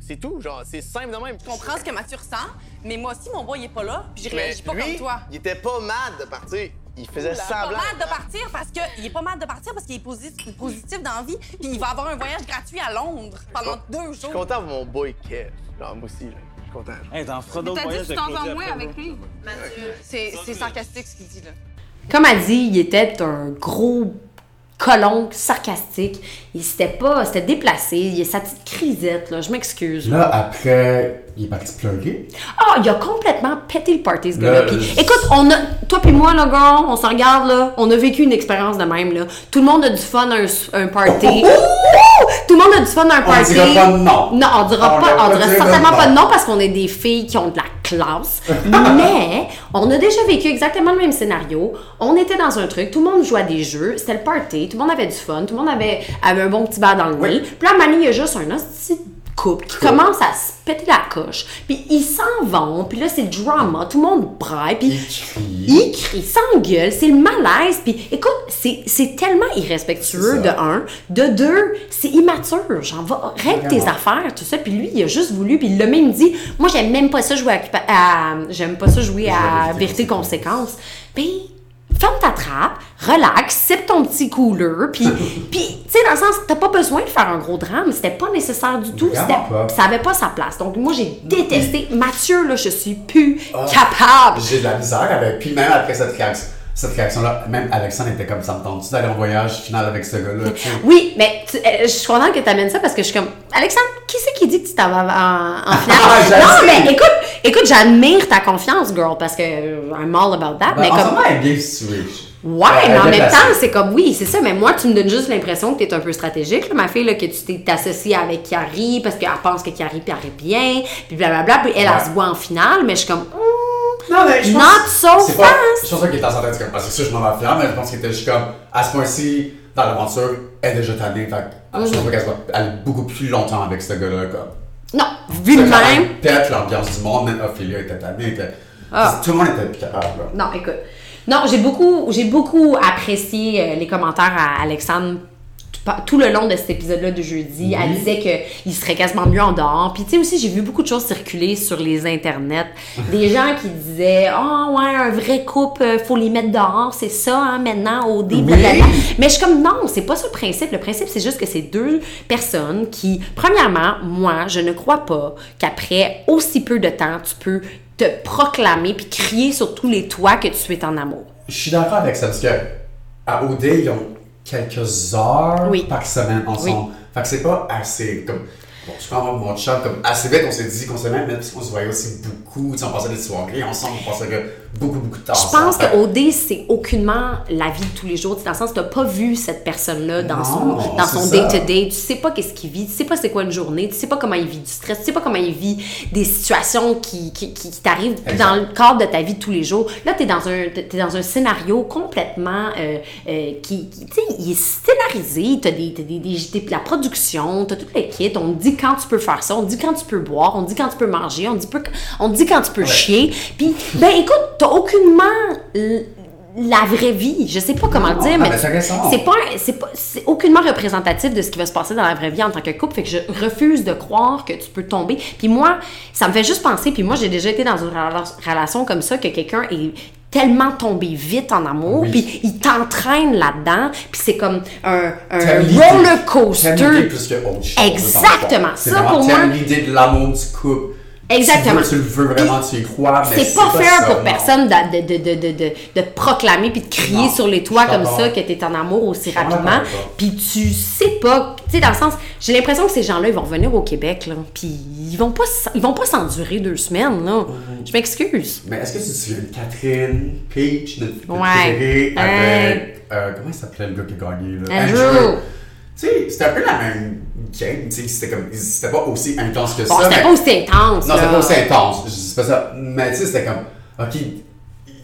c'est tout, genre, c'est simple de même. Je comprends ce que Mathieu ressent, mais moi aussi, mon boy, il est pas là, puis je Mais réagis pas lui, comme toi. il était pas mad de partir. Il faisait Il est pas semblant. mal de partir parce que il est pas mal de partir parce qu'il est positif, positif dans la vie, puis il va avoir un voyage gratuit à Londres pendant deux Je suis jours. content pour mon boy Kev. Genre, moi aussi, là. Je suis content. Hey, t'en feras Mais d'autres t'as dit voyages que tu avec t'en vas Claudia moins après, avec bro. lui. C'est c'est sarcastique ce qu'il dit là. Comme elle dit, il était un gros colon sarcastique. Il s'était pas, c'était déplacé. Il a sa petite crisette, là. Je m'excuse. Là, après, il est parti pleurer. Ah, il a complètement pété le party, ce Là, gars-là. Écoute, on a, toi puis moi, là, gars, on se regarde, là, on a vécu une expérience de même, là. Tout le monde a du fun à un, un party. Tout le monde a du fun à un On party. dira pas non. Non, on dira On pas, on pas dira certainement non. pas de non parce qu'on est des filles qui ont de la classe. Mais, on a déjà vécu exactement le même scénario. On était dans un truc, tout le monde jouait à des jeux, c'était le party, tout le monde avait du fun, tout le monde avait, avait un bon petit verre dans le nez. Puis là, Mani, il y a juste un hostie couple qui commence à se péter la coche. Puis ils s'en vont, puis là, c'est le drama, tout le monde braille, puis Il crie. il crie, s'engueule, c'est le malaise. Puis écoute, c'est tellement irrespectueux, de un. De deux, c'est immature. Genre, va, règle tes affaires, tout ça. Puis lui, il a juste voulu, puis il l'a même dit Moi, j'aime même pas ça jouer à. à- j'aime pas ça jouer à vérité conséquence. Ben, ferme ta trappe, relax, sippe ton petit cooler, puis, puis tu sais, dans le sens, t'as pas besoin de faire un gros drame, c'était pas nécessaire du tout, Vraiment c'était- pas. ça avait pas sa place. Donc, moi, j'ai détesté. Mathieu, là, je suis plus Ah. capable. J'ai de la misère avec. Puis même après cette réaction, cette réaction-là, même Alexandre était comme ça me tente d'aller en voyage final avec ce gars-là. Oui, mais tu- euh, je suis contente que tu amènes ça parce que je suis comme Alexandre, qui c'est qui dit que tu t'en vas en, en finale? Ah, non, mais écoute, écoute, j'admire ta confiance, girl, parce que I'm all about that. Ben, mais en ce comme. elle est bien située. Ouais, mais en même temps, c'est comme oui, c'est ça, mais moi, tu me donnes juste l'impression que tu es un peu stratégique, là, ma fille, là, que tu t'es associée avec Carrie parce qu'elle pense que Carrie paraît bien, puis blablabla, puis elle, Ouais. elle se voit en finale, mais je suis comme. hmm, Non, mais je Not pense- so c'est pas- fast. Je pense pas qu'il était en train de comme, parce que ça, je m'en vais faire, mais je pense qu'il était juste comme, à ce point-ci, dans l'aventure, elle est déjà tannée. Fait que, Mhm. je pense pas qu'elle soit beaucoup plus longtemps avec ce gars-là, comme. Non, vu le Ça, quand même. même Pète l'ambiance du monde, même Ophélia était tannée. était- Ah. Tout le monde était plus capable, là. Non, écoute. Non, j'ai beaucoup, j'ai beaucoup apprécié euh, les commentaires à Alexandre tout le long de cet épisode-là de jeudi, elle disait qu'il serait quasiment mieux en dehors. Puis tu sais aussi, j'ai vu beaucoup de choses circuler sur les internets. Des gens qui disaient « Oh ouais, un vrai couple, euh, faut les mettre dehors, c'est ça hein, maintenant, au début. Oui. Mais je suis comme non, c'est pas ça le principe. Le principe, c'est juste que c'est deux personnes qui, premièrement, moi, je ne crois pas qu'après aussi peu de temps, tu peux te proclamer puis crier sur tous les toits que tu es en amour. Je suis d'accord avec ça parce que à OD, ils ont quelques heures Oui. par semaine ensemble. Fait que c'est pas assez comme. Bon, je avoir mon chat comme assez vite, on s'est dit qu'on s'aimait, mais parce qu'on se voyait aussi beaucoup. Tu sais, on passait des soirées ensemble, on passait que beaucoup, beaucoup de temps Je pense que OD, c'est aucunement la vie de tous les jours. Dans le sens, tu n'as pas vu cette personne-là dans Non, son, dans son day-to-day. Tu sais pas qu'est-ce qu'il vit. Tu sais pas c'est quoi une journée. Tu sais pas comment il vit du stress. Tu sais pas comment il vit des situations qui, qui, qui, t'arrivent dans le cadre de ta vie de tous les jours. Là, tu es dans un, t'es dans un scénario complètement euh, euh, qui, qui- tu sais, il est scénarisé. Tu as des, t'as des, des, t'as la production, tu as tout le kit. On te dit quand tu peux faire ça. On te dit quand tu peux boire. On te dit quand tu peux manger. On te dit, peu- on te dit quand tu peux chier. Puis, ben écoute, t'as aucunement la vraie vie. Je sais pas comment le Non, dire, ah, mais ben, c'est pas, c'est pas, c'est aucunement représentatif de ce qui va se passer dans la vraie vie en tant que couple. Fait que je refuse de croire que tu peux tomber. Puis moi, ça me fait juste penser. Puis moi, j'ai déjà été dans une rela- relation comme ça que quelqu'un est tellement tombé vite en amour, Oui. puis il t'entraîne là-dedans, puis c'est comme un, un roller coaster. plus que autre chose, Exactement. Ça, pour moi- l'idée de l'amour du couple. Exactement. Tu, veux, tu le veux vraiment, tu y crois, mais C'est pas fair ça, pour non. personne de, de, de, de, de, de proclamer puis de crier Non, sur les toits comme ça que t'es en amour aussi rapidement. avec. Puis tu sais pas, tu sais, dans le sens, j'ai l'impression que ces gens-là, ils vont revenir au Québec, là. Puis ils vont pas, ils vont pas s'endurer deux semaines, là. Mm-hmm. Je m'excuse. Mais est-ce que tu te souviens de Catherine Peach, notre Ouais. préférée, Hein? avec. euh, comment il s'appelait le gars qui a gagné là? Andrew. Tu sais, c'était un peu la même game, tu sais, c'était comme. C'était pas aussi intense que Bon, ça. c'était pas aussi intense, Non, c'était pas aussi intense, je dis pas ça. Mais tu sais, c'était comme. Ok,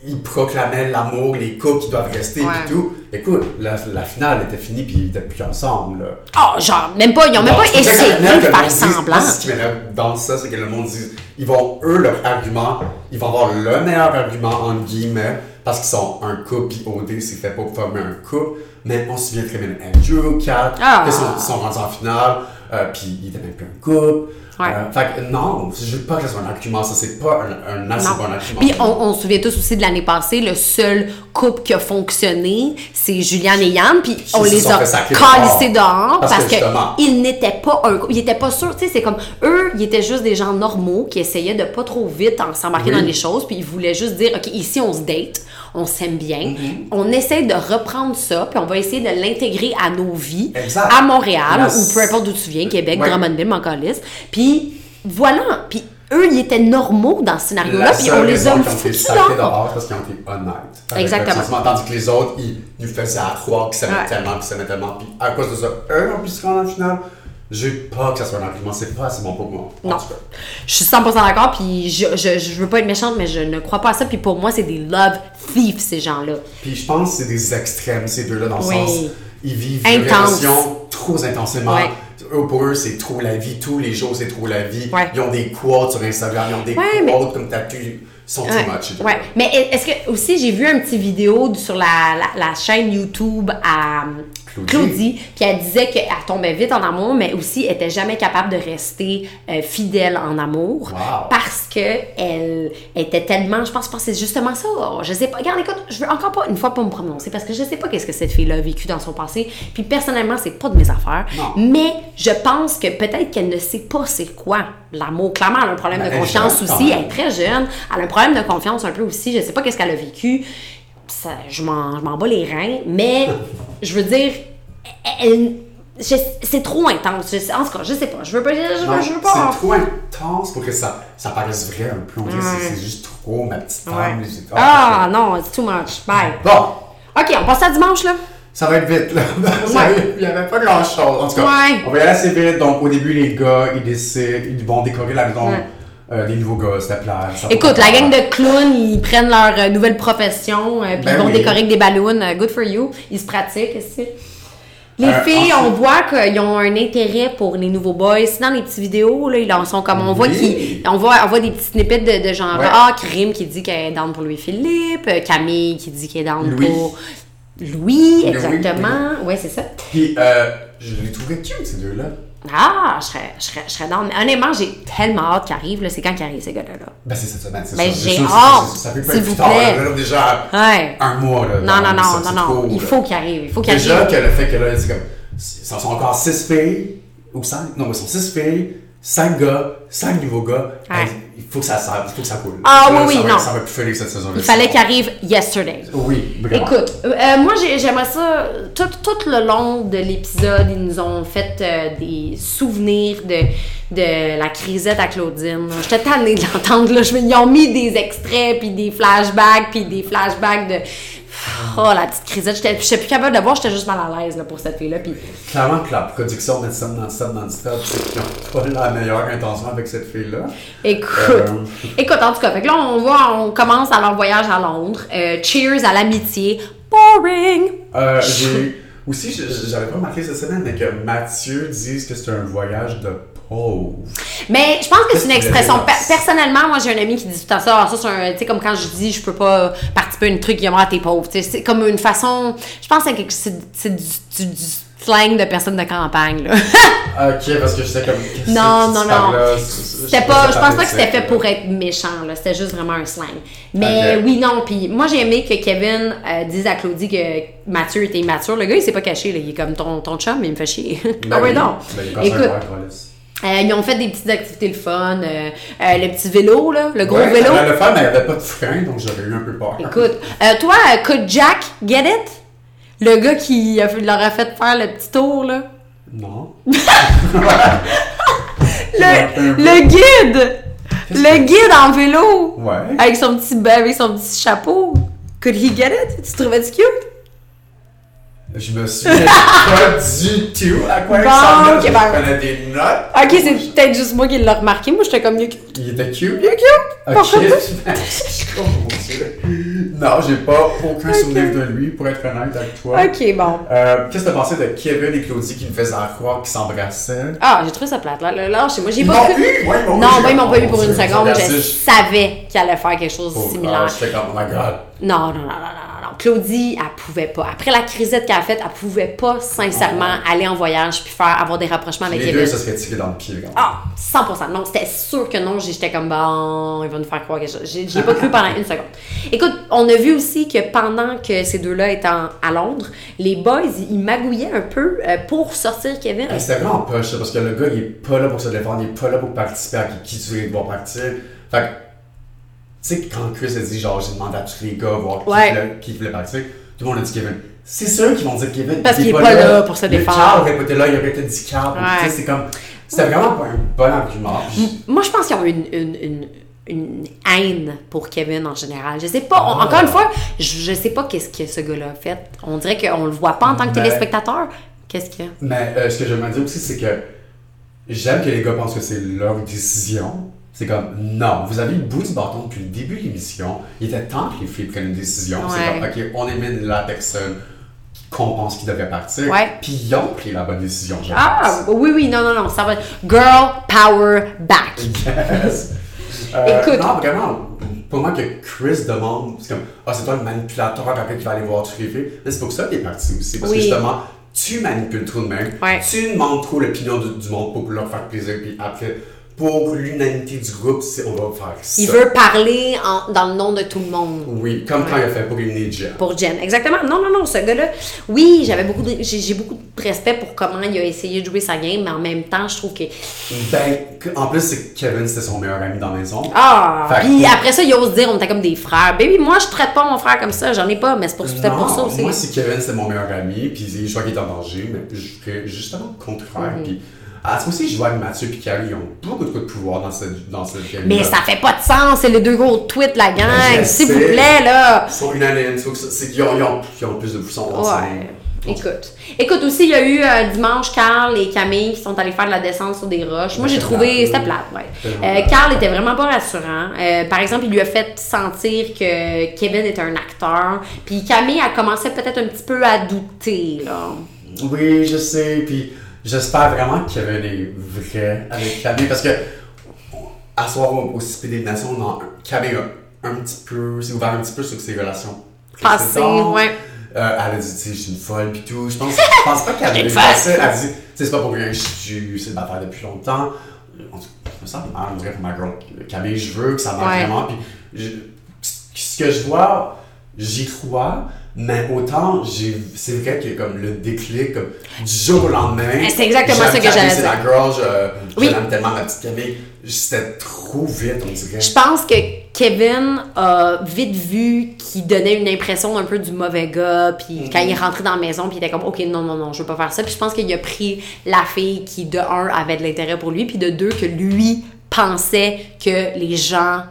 ils proclamaient l'amour, les couples qui doivent rester, Ouais. et tout. Écoute, la, la finale était finie, puis ils étaient plus ensemble, là. Oh, genre, même pas, ils ont même Non, pas essayé de faire semblant. Ce qui m'énerve dans ça, c'est que le monde dit, ils vont, eux, leur argument, ils vont avoir le meilleur argument, entre guillemets, parce qu'ils sont un couple, puis OD, c'est fait pour former un couple. Mais on se souvient très bien d'Andrew, Kat, Ah. qu'ils sont, sont rendus en finale, euh, puis ils étaient même plus un couple. Ouais. Euh, fait que non, je veux pas que ce soit un argument, ça, c'est pas un, un assez Non. bon argument. Puis on, on se souvient tous aussi de l'année passée, le seul couple qui a fonctionné, c'est Juliane et Yann, puis on les a calissés dehors. Parce parce, que n'étaient pas un couple. Ils étaient pas sûrs, tu sais, c'est comme eux, ils étaient juste des gens normaux qui essayaient de pas trop vite s'embarquer Oui. dans les choses, puis ils voulaient juste dire, OK, ici on se date, on s'aime bien, Mm-hmm. on essaie de reprendre ça, puis on va essayer de l'intégrer à nos vies, Exact. à Montréal, ou peu importe d'où tu viens, Québec, Ouais. Drummondville, Montcallis, puis voilà, puis eux, ils étaient normaux dans ce scénario-là, puis on les a foutus dehors. dehors, parce qu'ils ont été honnêtes. Exactement. tandis que les autres, ils nous faisaient à croire qu'ils s'aimaient Ouais. tellement, qu'ils s'aimaient tellement. Puis à cause de ça, eux ont pu se rendre en finale. Je veux pas que ça soit un argument, c'est pas assez bon pour moi. en Non. tout cas. Je suis 100% d'accord, puis je, je, je veux pas être méchante, mais je ne crois pas à ça, puis pour moi, c'est des love thieves, ces gens-là. Puis je pense que c'est des extrêmes, ces deux-là, dans le sens, ils vivent Intense. une relation trop intensément. Ouais. Eux, pour eux, c'est trop la vie. Tous les jours, c'est trop la vie. Ouais. Ils ont des quotes sur Instagram, ils ont des Ouais, mais- comme tatou. Ils sont Ouais, too much. ouais. Mais est-ce que aussi j'ai vu un petit vidéo sur la, la, la chaîne YouTube à Claudie. Claudie, puis elle disait qu'elle tombait vite en amour, mais aussi elle était jamais capable de rester euh, fidèle en amour Wow. parce que elle était tellement, je pense, c'est justement ça. Je sais pas. Regarde, écoute, je veux encore pas une fois pas me prononcer parce que je sais pas qu'est-ce que cette fille-là a vécu dans son passé. Puis personnellement, c'est pas de mes affaires. Non. Mais je pense que peut-être qu'elle ne sait pas c'est quoi l'amour. Clairement, elle a un problème Ben, de confiance aussi. Elle est très jeune. Elle a un problème de confiance un peu aussi. Je sais pas qu'est-ce qu'elle a vécu. Ça, je m'en je m'en bats les reins. Mais je veux dire, c'est trop intense. Je en tout cas, je sais pas. Je veux pas. Je, veux, Non, je veux pas. C'est trop intense pour que ça, ça paraisse vrai un peu. Que c'est- c'est juste trop ma petite Ouais. femme. c'est- Ah non, it's too much. Bye. Bon, Ok, on passe à dimanche là. ça va être vite là. Il n'y avait pas grand chose. En tout cas, Ouais. on va y aller assez vite. Donc, au début, les gars, ils décident, ils vont décorer la maison. Euh, des nouveaux gars, c'était va Écoute, la gang de clowns, ils prennent leur euh, nouvelle profession, euh, puis Ben ils vont oui. décorer avec des ballons. euh, good for you. Ils se pratiquent, aussi. Les filles, ensuite- on voit qu'ils ont un intérêt pour les nouveaux boys. Dans les petites vidéos, là, ils en sont comme on voit Oui. qu'ils, on voit, on voit des petites snippets de, de genre Ouais. ah Krim qui dit qu'elle est down pour Louis Philippe, euh, Camille qui dit qu'elle est down Louis. pour Louis, Louis, exactement. Ouais, c'est ça. Puis, euh, je les trouvais cute, ces deux-là. Ah, je serais, je serais, je serais down. Mais honnêtement, j'ai tellement hâte qu'ils arrivent. là. C'est quand qu'ils arrivent, ces gars-là? là? Ben, c'est cette semaine, c'est Ben, ça. j'ai hâte, Ça peut pas être plus tard, plaît. là, déjà Ouais. un mois, là. Non, non, non, non, non. Il là. faut qu'ils arrivent. Il faut qu'ils Déjà que le fait que là, c'est comme. Ça sont encore 6 filles, ou 5. Non, mais ils sont 6 filles, 5 gars, 5 nouveaux gars. Ouais. Il faut que ça serve, il faut que ça coule. Ah, Là, oui, oui, va, non. Ça va plus finir cette saison Il fallait qu'ils arrivent yesterday. Oui, vraiment. Écoute, euh, moi j'ai- j'aimerais ça, tout, tout le long de l'épisode, ils nous ont fait euh, des souvenirs de, de la crisette à Claudine. J'étais tannée de l'entendre, Ils ont mis des extraits, puis des flashbacks, puis des flashbacks de... Oh, la petite crisette, j'étais j'étais plus capable de voir, j'étais juste mal à l'aise là, pour cette fille-là. Puis Clairement que la production met ça dans dans stop, c'est qu'ils n'ont pas la meilleure intention avec cette fille-là. écoute, Euh. écoute, en tout cas, fait que là on voit, on commence à leur voyage à Londres. Euh, cheers à l'amitié. Boring! Euh, j'ai aussi, j'avais pas remarqué cette semaine, mais que Mathieu dise que c'est un voyage de pauvre. Mais je pense que c'est une expression. personnellement, moi, j'ai un ami qui dit tout temps ça. Ah, ça, c'est un. Tu sais, comme quand je dis, je peux pas participer à un truc, il y a t'es pauvre. Tu sais, c'est comme une façon. Je pense que c'est du, du- du slang de personnes de campagne, là. Ok, parce que j'étais comme. Non, non, non. C'était je pas, je pense pas que c'était fait pour être méchant, là. C'était juste vraiment un slang. Mais oui, non. Puis moi, j'ai aimé que Kevin euh, dise à Claudie que Mathieu était immature. Le gars, il s'est pas caché, là. Il est comme ton, ton chum, mais il me fait chier. Ben ah oui. non. Ben, il Écoute, euh, ils ont fait des petites activités le fun. euh, euh, le petit vélo, là. Le gros Ouais, vélo. elle Le mais elle avait pas de frein, donc j'avais eu un peu peur. Écoute, euh, toi, could Jack get it? Le gars qui leur a fait faire le petit tour, là. Non. Le, le guide! Le guide en vélo! Ouais. Avec son petit ba- avec son petit chapeau. Could he get it? Tu trouvais-tu cute? Je me souviens pas du tout à quoi il Bon, ressemblait. ok, Je ben- des notes. Ok, c'est peut-être juste moi qui l'ai remarqué. Moi, j'étais comme, il cute. Il était cute. Il est cute! Ok. Oh mon dieu. Non, j'ai pas aucun souvenir de lui, pour être honnête avec toi. Ok, bon. Euh, Qu'est-ce que t'as pensé de Kevin et Claudie qui me faisaient croire qu'ils s'embrassaient? Ah, j'ai trouvé ça plate. Là, là, chez moi, j'ai pas cru. eu. Non, moi, ils m'ont pas eu pour une seconde. Je savais qu'il allait faire quelque chose de similaire. ah, J'étais comme, oh my god. Non, non, non, non, non. Claudie, elle pouvait pas. Après la crisette qu'elle a faite, elle pouvait pas sincèrement aller en voyage puis faire avoir des rapprochements avec Ah. Les deux, ça serait tiré dans le pied. quand même. Ah, 100%. Non, c'était sûr que non. J'étais comme, bon, il va nous faire croire quelque chose. J'ai j'ai pas cru pendant une seconde. Écoute, on a vu aussi que pendant que ces deux-là étaient en- à Londres, les boys, ils ils magouillaient un peu euh, pour sortir Kevin. C'était vraiment poche, parce que le gars, il est pas là pour se défendre, il est pas là pour participer à qui, qui tu devoir partir. Fait que, sais, quand Chris a dit, genre, j'ai demandé à tous les gars voir qui, Ouais. voulait, qui voulait partir, tout le monde a dit Kevin. C'est sûr qu'ils vont dire Kevin. Parce qu'il est pas là pour se défendre. Carl aurait pas été là, il aurait été dit Carl. Ouais. C'est comme. C'était vraiment pas un bon argument. Moi, je pense qu'ils ont une, une, une, une haine pour Kevin en général. Je sais pas, on- Ah. encore une fois, je, je sais pas qu'est-ce que ce gars-là a fait. On dirait qu'on le voit pas en tant que Mais- téléspectateur. Qu'est-ce qu'il y a? Mais euh, ce que j'aimerais dire aussi, c'est que j'aime que les gars pensent que c'est leur décision. C'est comme, non, vous avez le bout du bâton depuis le début de l'émission. Il était temps que les filles prennent une décision. Ouais. C'est comme, OK, on élimine la personne qu'on pense qu'il devrait partir. Ouais. Puis ils ont pris la bonne décision, je Ah, oui, oui, non, non, non, ça va. Girl power back. Yes. Euh, Écoute. Non, vraiment, pour moi que Chris demande, c'est comme, ah, c'est toi le manipulateur après qui va aller voir toutes les filles. Mais c'est pour ça qu'il est parti aussi. Parce Oui. que justement, tu manipules trop de même. Ouais. Tu demandes trop l'opinion du, du monde pour leur faire plaisir. Puis après, pour l'unanimité du groupe, c'est, on va faire ça. Il veut parler en- dans le nom de tout le monde. Oui, comme quand il a fait pour éliminer Jen. Pour Jen, exactement. Non, non, non, ce gars-là, oui, j'avais beaucoup de, j'ai, beaucoup de respect pour comment il a essayé de jouer sa game, mais en même temps, je trouve que. Ben, en plus, c'est que Kevin, c'était son meilleur ami dans la maison. Ah! Que- Puis après ça, il ose dire, on était comme des frères. Baby, moi, je traite pas mon frère comme ça, j'en ai pas, mais c'est pour, pour ça aussi. Moi, si Kevin, c'est mon meilleur ami, puis je vois qu'il est en danger, mais je ferais justement le contraire. Mhm. Puis, à ce moment-ci, je vois que Mathieu et Carrie, ils ont beaucoup de pouvoir dans cette, dans game mais ça fait pas de sens, c'est les deux gros tweets, la gang, s'il vous plaît, là! Ils sont unanimes, c'est qu'ils ont, ils ont, plus de poussons ensemble. Ouais. Écoute. Écoute, aussi, il y a eu euh, dimanche Carl et Camille qui sont allés faire de la descente sur des roches. Moi, j'ai trouvé. C'était plate, ouais. Euh. Carl était vraiment pas rassurant. Euh, par exemple, il lui a fait sentir que Kevin est un acteur. Puis Camille, elle commençait peut-être un petit peu à douter, là. Oui, je sais, puis j'espère vraiment que Kevin est vrai avec Camille, parce que à soir au, CP des Nations, on a- Camille a un petit peu, s'est ouvert un petit peu sur ses relations Passé, précédentes. ouais. Euh, elle a dit, tu sais, je suis une folle pis tout. Je pense, je pense pas qu'elle Une a folle. ça. Elle a dit, tu sais, c'est pas pour rien que je suis célibataire depuis longtemps. En tout cas, Je me sens mal, on dirait pour ma girl Camille, je veux que ça marche Ouais. vraiment. Puis je- ce que je vois, j'y crois. Mais autant, j'ai- c'est vrai que comme le déclic, comme du jour au lendemain. Eh, c'est exactement ça que C'est la girl, je, je Oui. l'aime tellement, ma petite Camille. C'était trop vite, on dirait. Je pense que Kevin a vite vu qu'il donnait une impression un peu du mauvais gars, puis quand il est rentré dans la maison, puis il était comme ok non non non je veux pas faire ça, puis je pense qu'il a pris la fille qui de un avait de l'intérêt pour lui, puis de deux que lui pensait que les gens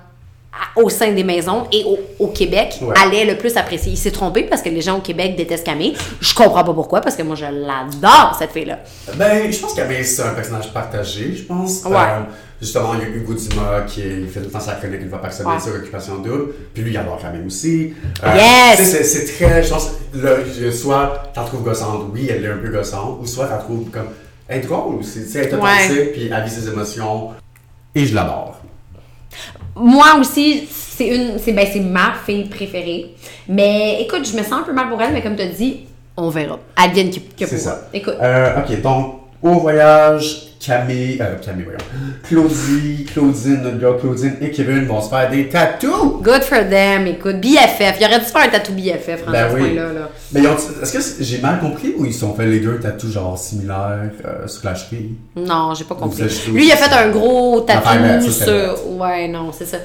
au sein des maisons et au, au Québec Ouais. allaient le plus apprécier. Il s'est trompé parce que les gens au Québec détestent Camille. Je comprends pas pourquoi parce que moi je l'adore cette fille là. Ben, je pense qu'Amé, c'est un personnage partagé, je pense. Ouais. Euh, justement, il y a Hugo Dumas qui fait tout le temps sa chronique une fois par semaine Ouais. sur Occupation Double. Puis lui, il adore Camille aussi. Euh, Yes! C'est très, je pense, là, je- soit t'en trouves gossante, oui, elle est un peu gossante, ou soit t'en trouves comme, elle est drôle, c'est tu sais, elle est authentique, puis elle vit ses émotions. Et je l'adore. Moi aussi, c'est une, c'est ben, ma fille préférée. Mais écoute, je me sens un peu mal pour elle, mais comme tu as dit, on verra. Advienne que, que C'est ça. Écoute, Euh, ok, donc, au voyage, Camille, euh, Camille, voyons. Claudie, Claudine, notre gars Claudine et Kevin vont se faire des tatous. good for them. Écoute, BFF. Il aurait dû se faire un tatou BFF, franchement, Ben ce oui. point-là. Là. Mais est-ce que j'ai mal compris ou ils se sont fait les deux tatous genre similaires euh, sur la cheville? Non, j'ai pas compris. Lui, il a fait un gros tatou sur. Ouais, non, c'est ça.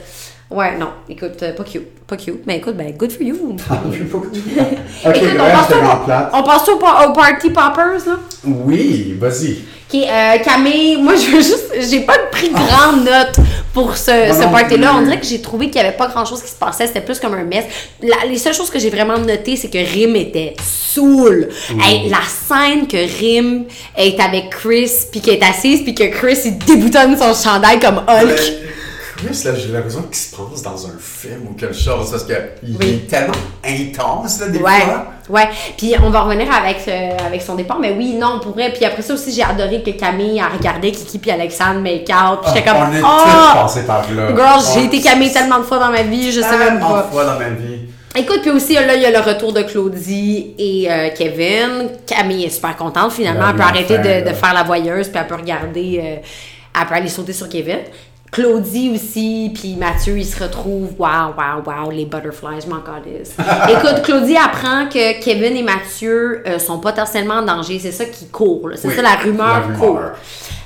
Ouais, non. Écoute, euh, pas cute. Pas cute. Mais écoute, ben, good for you. ok, Écoute, on passe au-. On passe au, au Party Poppers, là? Oui, vas-y. Ok, euh, Camille, moi je veux juste. J'ai pas pris grande note pour ce, ce party-là. On dirait que j'ai trouvé qu'il y avait pas grand chose qui se passait. C'était plus comme un mess. La- les seules choses que j'ai vraiment notées, c'est que Rim était saoul. Hey, la scène que Rim est avec Chris, puis qu'elle est assise, puis que Chris il déboutonne son chandail comme Hulk. Chris, là, j'ai l'impression qu'il se passe dans un film ou quelque chose parce qu'il Oui. est tellement intense, là, des Ouais, fois. ouais. Puis on va revenir avec, euh, avec son départ, mais oui, non, pour vrai. Puis après ça aussi, j'ai adoré que Camille a regardé Kiki puis Alexandre make out. Puis j'étais comme, On est oh! tous passés par là. Girl, On- j'ai été Camille tellement de fois dans ma vie, je sais même tellement pas. de fois dans ma vie. Écoute, puis aussi, là, il y a le retour de Claudie et euh, Kevin. Camille est super contente, finalement. Elle peut arrêter de, faire la voyeuse, puis elle peut regarder, euh, elle peut aller sauter sur Kevin. Claudie aussi, puis Mathieu, ils se retrouvent. Waouh, waouh, waouh, les butterflies, je m'en calisse. Écoute, Claudie apprend que Kevin et Mathieu euh, sont potentiellement en danger. C'est ça qui court. C'est Oui, ça la rumeur, la court.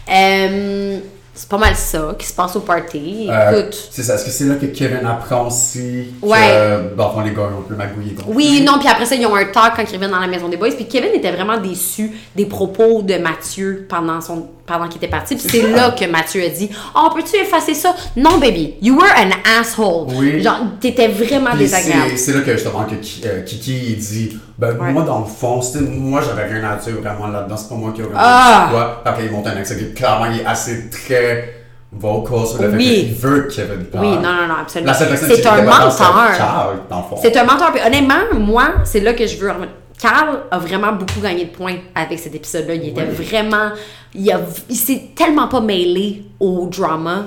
Euh, c'est pas mal ça qui se passe au party. Euh, Écoute. c'est ça. Est-ce que c'est là que Kevin apprend aussi que, Ouais. le fond, les gars ont un peu magouillé contre Oui, non, puis après ça, ils ont un talk quand ils reviennent dans la maison des boys. Puis Kevin était vraiment déçu des propos de Mathieu pendant son pendant qu'il était parti. Puis c'est là que Mathieu a dit Oh, peux-tu effacer ça Non, baby, you were an asshole. Oui. Genre, t'étais vraiment Puis désagréable. c'est- là que justement que euh, Kiki il dit ben Ouais. moi dans le fond moi j'avais rien à dire vraiment là-dedans c'est pas moi qui ai vraiment Ah! quoi après il monte un qui clairement il est assez très vocal sur le fait Oui. qu'il veut Kevin parle Oui, non, non, non, absolument. C'est un menteur. C'est un menteur. Puis honnêtement, moi, c'est là que je veux remettre. Carl a vraiment beaucoup gagné de points avec cet épisode-là. Il était vraiment. Il, a, il s'est tellement pas mêlé au drama.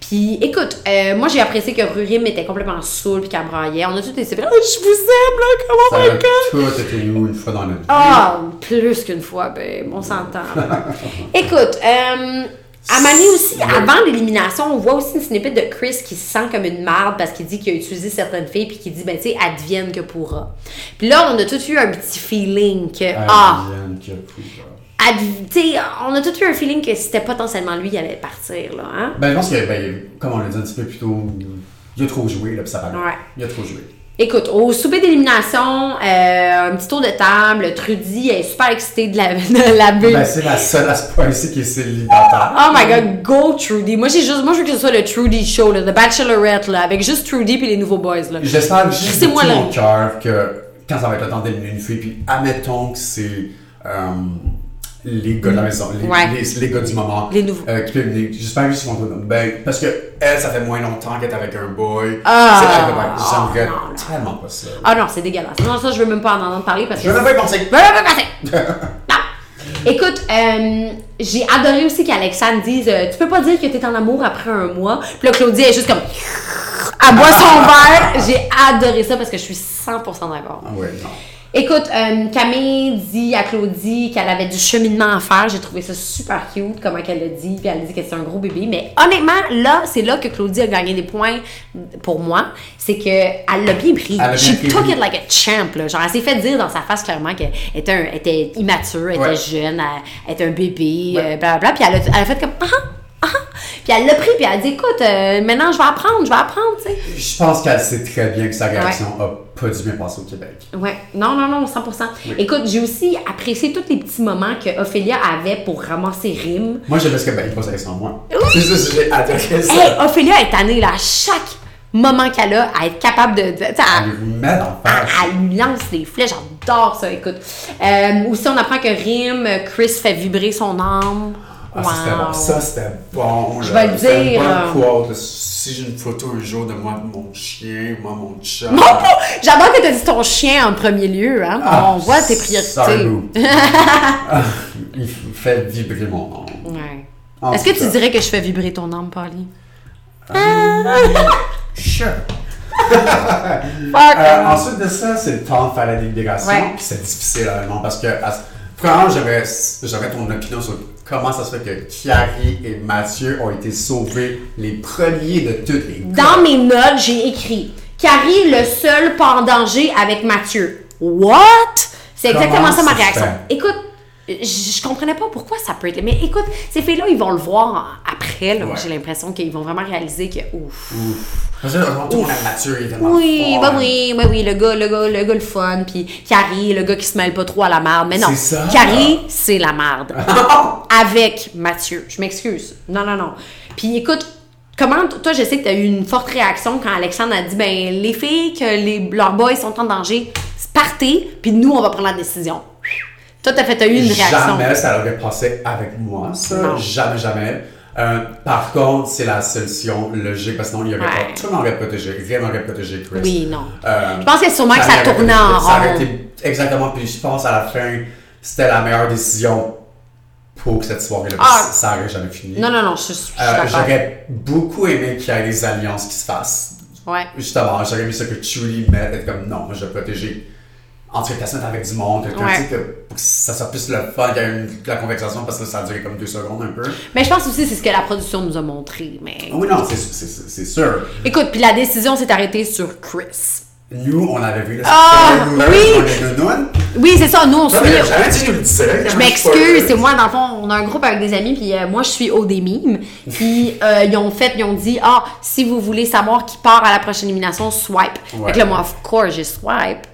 Puis écoute, euh, moi j'ai apprécié que Rurim était complètement saoul puis qu'elle braillait. On a tous été. Oh, je vous aime là, ça comment a my god! tout été nous une fois dans notre vie Ah, plus qu'une fois, ben, on s'entend. Écoute, euh, à Mani aussi, Ouais. avant l'élimination, on voit aussi une snippet de Chris qui se sent comme une marde parce qu'il dit qu'il a utilisé certaines filles puis qu'il dit, ben, tu sais, advienne que pourra. Puis là, on a tout eu un petit feeling que, ah, Advienne que pourra. adv- tu sais, on a tout eu un feeling que c'était potentiellement lui qui allait partir, là, hein? ben je pense que ben, comme on l'a dit un petit peu plus tôt il a trop joué là puis ça paraît Ouais. il a trop joué Écoute, au souper d'élimination, euh, un petit tour de table, Trudy est super excitée de la, de la bulle. ben c'est la seule à ce point ici qui est célibataire Oh my god, go Trudy. Moi, j'ai juste, moi, je veux que ce soit le Trudy show, là, The Bachelorette, là, avec juste Trudy puis les nouveaux boys, là. J'espère juste de C'est tout moi, là. mon cœur que quand ça va être le temps d'éliminer une fille, puis admettons que c'est euh, les gars de la maison, les, Ouais. les, les gars du moment, Les nouveaux. euh, qui peuvent éliminer. J'espère qu'ils vont trouver- Ben, parce que elle, ça fait moins longtemps qu'elle est avec un boy. Ah. C'est J'aimerais non. tellement pas ça. Ah non, c'est dégueulasse. Non, ça, je veux même pas en entendre parler parce que. Je vais même pas y penser. Je veux même pas passer. Non. Écoute, euh, j'ai adoré aussi qu'Alexandre dise euh, Tu peux pas dire que t'es en amour après un mois. Puis là, Claudie est juste comme. Elle boit son verre. J'ai adoré ça parce que je suis 100% d'accord. Ah ouais, non. Écoute, euh, Camille dit à Claudie qu'elle avait du cheminement à faire. J'ai trouvé ça super cute, comment qu'elle l'a dit. Puis elle a dit que c'est un gros bébé. Mais honnêtement, là, c'est là que Claudie a gagné des points pour moi. C'est qu'elle l'a bien pris. Elle She took it like a champ. Là. Genre, elle s'est fait dire dans sa face clairement qu'elle était, un- était immature, elle Ouais. était jeune, elle, elle était un bébé, Ouais. euh, blablabla. Puis elle a, elle a fait comme ah. Puis elle l'a pris, puis elle a dit écoute, euh, maintenant je vais apprendre, je vais apprendre, tu sais. Je pense qu'elle sait très bien que sa réaction a pas dû bien passer au Québec. Ouais, non, non, non, 100%. Écoute, j'ai aussi apprécié tous les petits moments que Ophélia avait pour ramasser rimes. Moi, j'aime ce que ben, il question à moi. C'est ça, j'ai adoré ça. Hey, Ophélia est tannée, là, à chaque moment qu'elle a, à être capable de. de- Elle lui met dans le à- face. Elle lui lance des flèches, j'adore ça, écoute. Euh, aussi, on apprend que Rime, Chris fait vibrer son âme. Ah, ça, c'était bon. Wow. Ça, c'était bon. Je vais le dire, une euh. bonne quote, là. Si j'ai une photo un jour de moi, de mon chien, moi, mon chat. Non, pas- J'adore que tu as dit ton chien en premier lieu, hein. Ah, on voit tes priorités. Ah, il fait vibrer mon âme. Ouais. Est-ce que tu dirais que je fais vibrer ton âme? Sure. Fuck! Euh, ensuite de ça, c'est le temps de faire la délibération. Ouais. Puis c'est difficile, honnêtement, parce que, premièrement, j'aurais ton opinion sur comment ça se fait que Carrie et Mathieu ont été sauvés les premiers de toutes les Dans mes notes, j'ai écrit Carrie, le seul pas en danger avec Mathieu. What? C'est exactement ça ma réaction. Écoute, je, je comprenais pas pourquoi ça peut être. Mais écoute, ces filles-là, ils vont le voir après. Ouais. J'ai l'impression qu'ils vont vraiment réaliser que ouf. Parce que, Mathieu, il est tellement Oui, bah oui, bah oui, le gars, le gars, le gars le fun, puis Carrie, le gars qui se mêle pas trop à la merde. Mais non, C'est ça. Carrie, c'est la merde. Avec Mathieu. Je m'excuse. Non, non, non. Puis écoute, comment, toi, je sais que tu as eu une forte réaction quand Alexandre a dit, ben, les filles, que les, leurs boys sont en danger, partez, puis nous, on va prendre la décision. Toi, t'as fait, t'as eu une réaction. Jamais ça aurait passé avec moi, ça. Non. Jamais, jamais. Euh, par contre, c'est la solution logique, parce que sinon, il y aurait Ouais. pas, tout le monde aurait protégé, rien n'aurait protégé Chris. Oui, non. Euh, Je pense que sûrement que ça tournait en ça aurait rond. été- exactement, puis je pense à la fin, c'était la meilleure décision pour cette soirée-là, Ah. que ça jamais fini. Non, non, non, je, suis Euh. J'aurais beaucoup aimé qu'il y ait des alliances qui se fassent. Ouais. Justement, j'aurais aimé ça que Julie mette, être comme non, moi je vais protéger. En tout cas, se mette avec du monde, quelqu'un, Ouais. que, pour que ça soit plus le fun, qu'il y ait une, la conversation, parce que ça a duré comme deux secondes un peu. Mais je pense aussi que c'est ce que la production nous a montré. Mais Oui, non, c'est- sûr. écoute, puis la décision s'est arrêtée sur Chris. Nous, on avait vu le Ah, spoiler oui! Oui, c'est ça, nous on suit. mais Jamais dit nous le disais. Je m'excuse, c'est moi, dans le fond, on a un groupe avec des amis, puis euh, moi, je suis au des mimes. Puis, euh, ils ont fait, ils ont dit, ah, si vous voulez savoir qui part à la prochaine élimination, swipe. Ouais. Fait que là, moi, of course, j'ai swipe.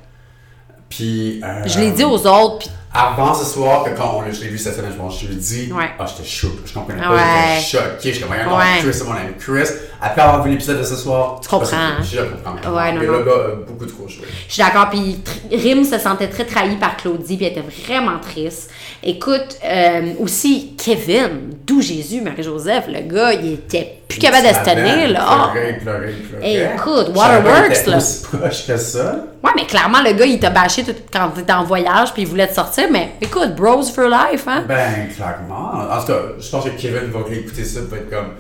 Puis. euh, Je l'ai dit aux autres, puis Avant ce soir, que quand on je l'ai vu cette semaine, je lui ai dit, Ouais. ah, j'étais choqué, je comprenais pas, Ouais. j'étais choqué, comme, regarde, Ouais. Chris, mon ami Chris. Après avoir vu l'épisode de ce soir, Tu comprends, je hein? Comprends. maintenant. Ouais, non, non. le gars a beaucoup trop joué. je suis d'accord. Puis, Rim se sentait très trahi par Claudie, puis elle était vraiment triste. Écoute, euh, aussi, Kevin, d'où Jésus, Marie-Joseph, le gars, il était plus capable de se tenir, là. Il pleurait, il pleurait, il pleurait. Hey, écoute, Waterworks, là. aussi proche que ça. Ouais, mais clairement, le gars, il t'a bâché tout- quand t'étais en voyage, puis il voulait te sortir. Mais écoute, bros for life, hein? Ben, clairement. En tout cas, je pense que Kevin va écouter ça, va être comme.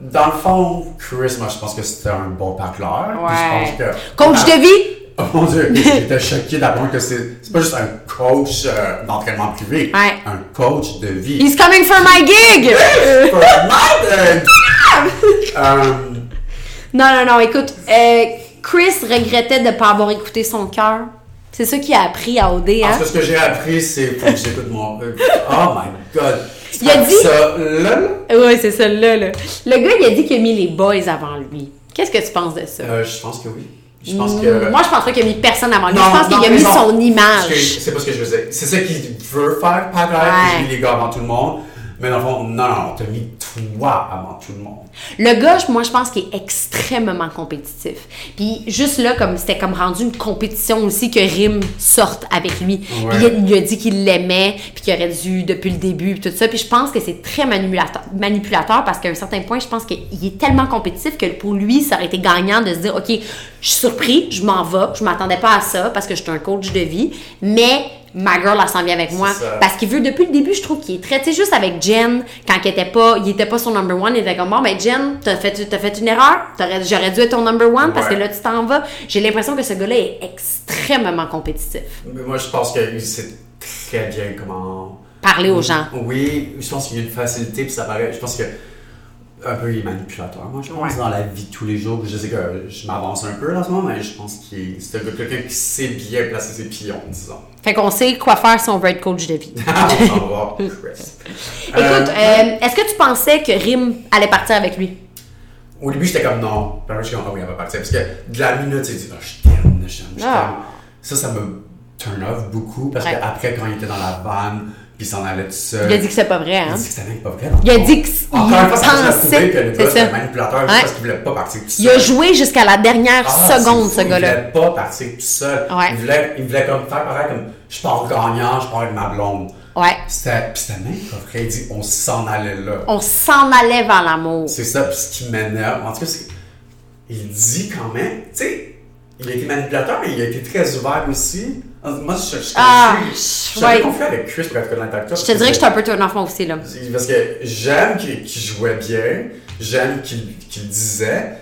Dans le fond, Chris, moi, je pense que c'était un bon parleur. Puis je pense que. Coach de vie! Oh mon dieu, j'étais choqué d'apprendre que c'est c'est pas juste un coach euh, d'entraînement privé, Ouais. un coach de vie. He's coming for my gig! For mother! Euh, non, non, non, écoute, euh, Chris regrettait de ne pas avoir écouté son cœur. C'est ça qu'il a appris à OD, hein? Parce que ce que j'ai appris, c'est j'écoute mon. euh, Oh my god! Il a dit- Ça, là, Ouais, c'est ça, là, là. Le gars, il a dit qu'il a mis les boys avant lui. Qu'est-ce que tu penses de ça? euh, je pense que oui. Je pense que. Moi, je pense pas qu'il a mis personne avant lui. Non, je pense qu'il a mis non. son image. C'est pas ce que je veux dire. C'est ça qu'il veut faire, par là, Ouais. j'ai mis les gars avant tout le monde. Mais dans le fond, non, non, t'as mis avant tout le monde. Le gars, moi, je pense qu'il est extrêmement compétitif. Puis juste là, comme c'était comme rendu une compétition aussi que Rim sorte avec lui. Puis il lui a dit qu'il l'aimait, puis qu'il aurait dû depuis le début, puis tout ça. Puis je pense que c'est très manipulateur, manipulateur parce qu'à un certain point, je pense qu'il est tellement compétitif que pour lui, ça aurait été gagnant de se dire, OK, je suis surpris, je m'en vais, je m'attendais pas à ça parce que je suis un coach de vie, mais ma girl, elle s'en vient avec moi. ça. Parce qu'il veut, depuis le début, je trouve qu'il est très, tu sais, juste avec Jen, quand il était pas, il était pas son number one, il était comme, bon, ben, Jen, t'as fait, t'as fait une erreur, j'aurais dû être ton number one parce que là, tu t'en vas. J'ai l'impression que ce gars-là est extrêmement compétitif. Mais moi, je pense qu'il sait très bien comment. Parler aux gens. Oui, je pense qu'il y a une facilité, puis ça paraît. Je pense que. Un peu, il est manipulateur. Moi, je pense Ouais. dans la vie de tous les jours, je sais que je m'avance un peu en ce moment, mais je pense qu'il est- c'est quelqu'un qui sait bien placer ses pions, disons. Fait qu'on sait quoi faire si on veut être coach de vie. On s'en va voir, Chris. Écoute, euh, est-ce que tu pensais que Rim allait partir avec lui? Au début, j'étais comme non. Puis après, je suis comme, ah oui, elle va partir. Parce que de la minute, il dit, ah, je t'aime, je t'aime, je t'aime. Ah. Ça, ça me turn off beaucoup. Parce Ouais. qu'après, quand il était dans la van, puis il s'en allait tout seul. Il a dit que c'est pas vrai, Il hein? a dit que c'était pas vrai. Il a dit qu'il Encore une fois, pensait- que le gars, c'était manipulateur Ouais. parce qu'il voulait pas partir tout seul. Il a joué jusqu'à la dernière Ah, seconde, ce gars-là. Il voulait pas partir tout seul. Ouais. Il, voulait, il voulait comme faire pareil comme je pars gagnant, je pars avec ma blonde. Ouais. C'était, puis c'était même pas vrai. Il dit on s'en allait là. On s'en allait vers l'amour. C'est ça, puis ce qui m'énerve, en tout cas, c'est il dit quand même, tu sais, il a été manipulateur, mais il a été très ouvert aussi. Moi, je, je, je, Ah, je, je, ouais. suis confus avec Chris pour être toi. Je te dirais que j'étais un peu turn off moi aussi, là. Parce que j'aime qu'il jouait bien, j'aime qu'il disait,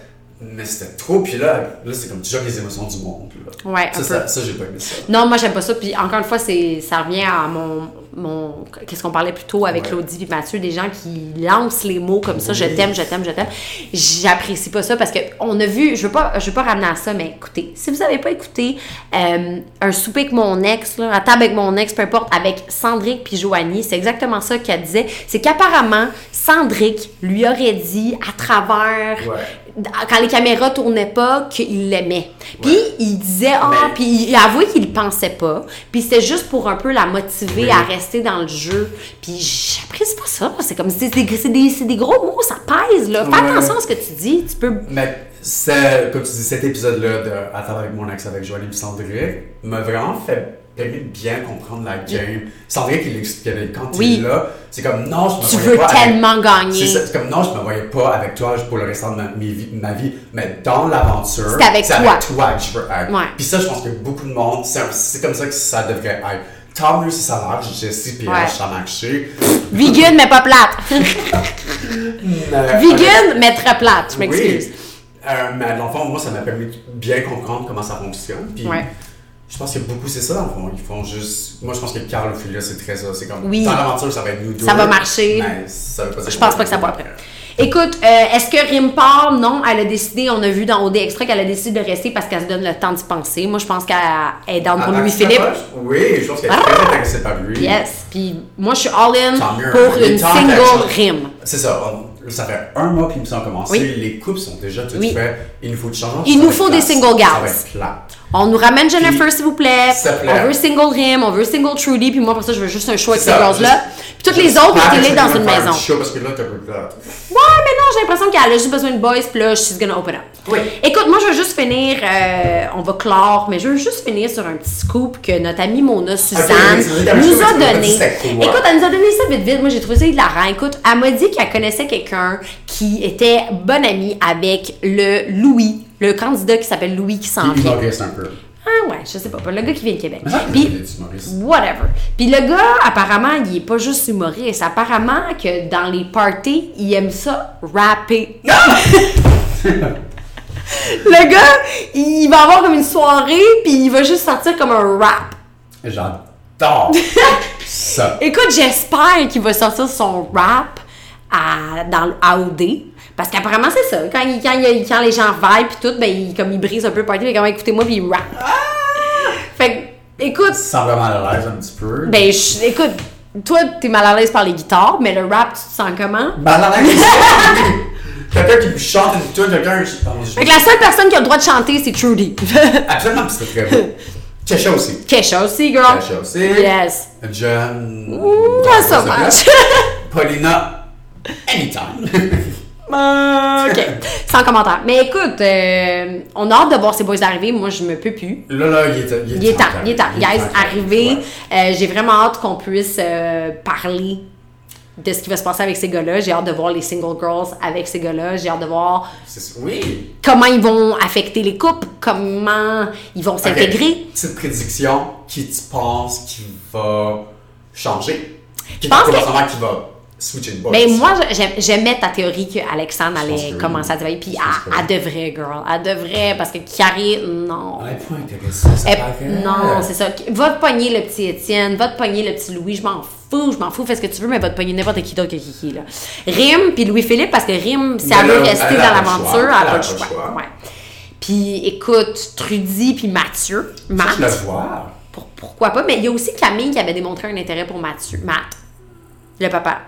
mais c'était trop, puis là, là c'est comme déjà les émotions du monde. Là. Ouais, un ça, peu. ça, ça, j'ai pas aimé ça. Non, moi j'aime pas ça. Puis encore une fois, ça revient à mon mon qu'est-ce qu'on parlait plus tôt avec Ouais. Claudie et Mathieu, des gens qui lancent les mots comme ça, je t'aime, je t'aime, je t'aime. J'apprécie pas ça parce que on a vu, je veux pas je veux pas ramener à ça, mais écoutez, si vous avez pas écouté euh, un souper avec mon ex, là, à table avec mon ex, peu importe, avec Sandrick puis Joanie, c'est exactement ça qu'elle disait. C'est qu'apparemment, Sandrick lui aurait dit à travers Ouais. Quand les caméras tournaient pas qu'il l'aimait. Puis Ouais. il disait ah Mais- puis il avouait qu'il le pensait pas. Puis c'était juste pour un peu la motiver Oui. à rester dans le jeu. Puis j'apprécie pas ça. C'est comme c'est des, des, gros mots, ça pèse là. Fais Ouais. attention à ce que tu dis. Tu peux Mais comme tu dis, cet épisode-là de À table avec mon ex avec Joanie et Sandrick m'a vraiment fait permis de bien comprendre la game. Sandrick, il expliquait quand Oui. il est là, c'est comme non, je me tu voyais veux pas avec- tellement gagner. C'est comme non, je me voyais pas avec toi pour le restant de ma, vie, ma vie, mais dans l'aventure, C'est avec toi. avec toi que je veux être. Ouais. Puis ça, je pense que beaucoup de monde, c'est comme ça que ça devrait être. Tant mieux si ça marche, Jessie puis Ouais. Ça marché. Vegan mais pas plate. Mais- Vegan mais très plate. Je m'excuse. Oui. Euh, mais dans le fond, moi, ça m'a permis de bien comprendre comment ça fonctionne. Puis Ouais. Je pense que beaucoup, c'est ça, dans le fond. Ils font juste. Moi, je pense que Carl Ophelia, c'est très ça. C'est comme. Oui. Dans l'aventure, ça va être nous deux. Ça va marcher. Mais ça veut pas dire Je pense pas que ça va après. Écoute, euh, est-ce que Rim part? Non, elle a décidé, on a vu dans OD Extra qu'elle a décidé de rester parce qu'elle se donne le temps d'y penser. Moi, je pense qu'elle est down pour Ah, Louis-Philippe. ah, Oui, je pense qu'elle est Ah! très intéressée par lui. Yes. Puis moi, je suis all-in pour une single quelque chose. Rim. C'est ça. on- Ça fait un mois qu'ils nous ont commencé. Oui. Les couples sont déjà toutes Oui. faites. Il nous faut du changement. Il nous faut des single gals. Ça va être plate. On nous ramène Jennifer, s'il vous plaît. On veut single Rim, on veut single Trudy, puis moi, pour ça, je veux juste un show avec ces girls-là. Puis toutes les autres, mettez-les que dans une maison. show parce que là, t'as. Ouais, mais non, j'ai l'impression qu'elle a juste besoin de boys, puis là, she's gonna open up. Oui. Écoute, moi, je veux juste finir, euh, on va clore, mais je veux juste finir sur un petit scoop que notre amie Mona Suzanne vrai, t'as nous a donné. Écoute, elle nous a donné ça vite vite. Moi, j'ai trouvé ça hilarant. Écoute, elle m'a dit qu'elle connaissait quelqu'un qui était bonne amie avec le Louis, le candidat qui s'appelle Louis qui s'en vient. un peu. Ah ouais, je sais pas, pas le gars qui vient de Québec. Ça, Puis, il est humoriste. whatever. Puis le gars, apparemment, il est pas juste humoriste. Apparemment que dans les parties, il aime ça rapper. le gars, il va avoir comme une soirée, puis il va juste sortir comme un rap. J'adore ça. Écoute, j'espère qu'il va sortir son rap à, dans le AOD. Parce qu'apparemment, c'est ça. Quand, il- quand, il- quand les gens vibe puis tout, ben, il, comme il brise un peu le party, mais quand même, écoutez-moi, puis il rap. Fait que, écoute, Tu te sens vraiment à l'aise un petit peu. Ben, je- écoute, toi, t'es mal à l'aise par les guitares, mais le rap, tu te sens comment? Mal à l'aise. quelqu'un qui chante une tune, quelqu'un. Fait que la seule personne qui a le droit de chanter, c'est Trudy. Absolument, c'était très beau. Kesha aussi. Kesha aussi, girl. Kesha aussi. Yes. John. Ouh, pas ça. Paulina. Anytime. ok, sans commentaire. Mais écoute, euh, on a hâte de voir ces boys arriver. Moi, je me peux plus. Là, là, il est, Il temps, il est temps. Il est Guys, temps. arrivez. Ouais. Euh, J'ai vraiment hâte qu'on puisse euh, parler de ce qui va se passer avec ces gars-là. J'ai hâte de voir les single girls avec ces gars-là. J'ai hâte de voir Oui. comment ils vont affecter les couples, comment ils vont s'intégrer. Ok, Petite prédiction, qui tu penses qui va changer? Pense que- qui va switcher de boys? Mais moi, j'aimais ta théorie qu'Alexandre allait oui. commencer à travailler. Puis elle, oui. elle devrait, girl. Elle devrait, parce que Carrie, non. Elle est pas intéressée, ça paraît. non, c'est ça. Va te pogner le petit Étienne, va te pogner le petit Louis, je m'en fous, je m'en fous, fais ce que tu veux, mais va te pogner n'importe qui d'autre que Kiki, là. Rim, puis Louis-Philippe, parce que Rim, si Mais elle veut rester elle dans l'aventure, elle a pas le choix. choix. Ouais. Puis écoute, Trudy puis Mathieu, Matt, Je le vois. pour- pourquoi pas, mais il y a aussi Camille qui avait démontré un intérêt pour Mathieu, Matt, le papa.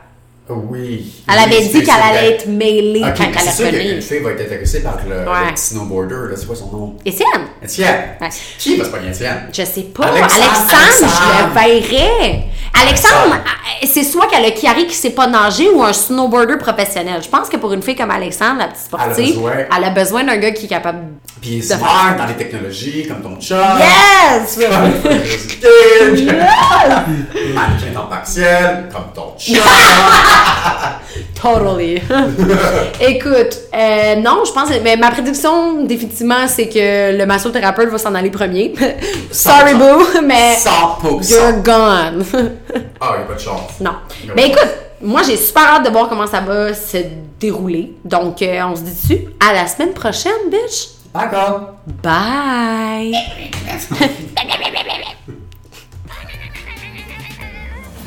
Oui. Elle avait dit qu'elle allait être mêlée quand elle allait qu'une venir. fille va être intéressée par le, le Ouais. petit snowboarder, là, c'est quoi son nom? Étienne, Étienne. Ouais. Qui va se pogner Étienne? je sais pas, Alexandre, Alexandre, je le verrais. Alexandre, euh, c'est soit qu'elle a Kiari qui sait pas nager ou un snowboarder professionnel. Je pense que pour une fille comme Alexandre, la petite sportive, elle a besoin d'un gars qui est capable. Puis il est smart dans les technologies, comme ton chum. Yes! Comme Kid. Mannequin temps partiel, comme ton chum. Totally. Écoute, euh, non, je pense, mais ma prédiction, définitivement, c'est que le massothérapeute va s'en aller premier. Sorry, 100%. boo, mais 100%. you're gone. Ah, il a pas de chance. non. Mais écoute, moi, j'ai super hâte de voir comment ça va se dérouler. Donc, euh, on se dit dessus. À la semaine prochaine, bitch? D'accord. Bye.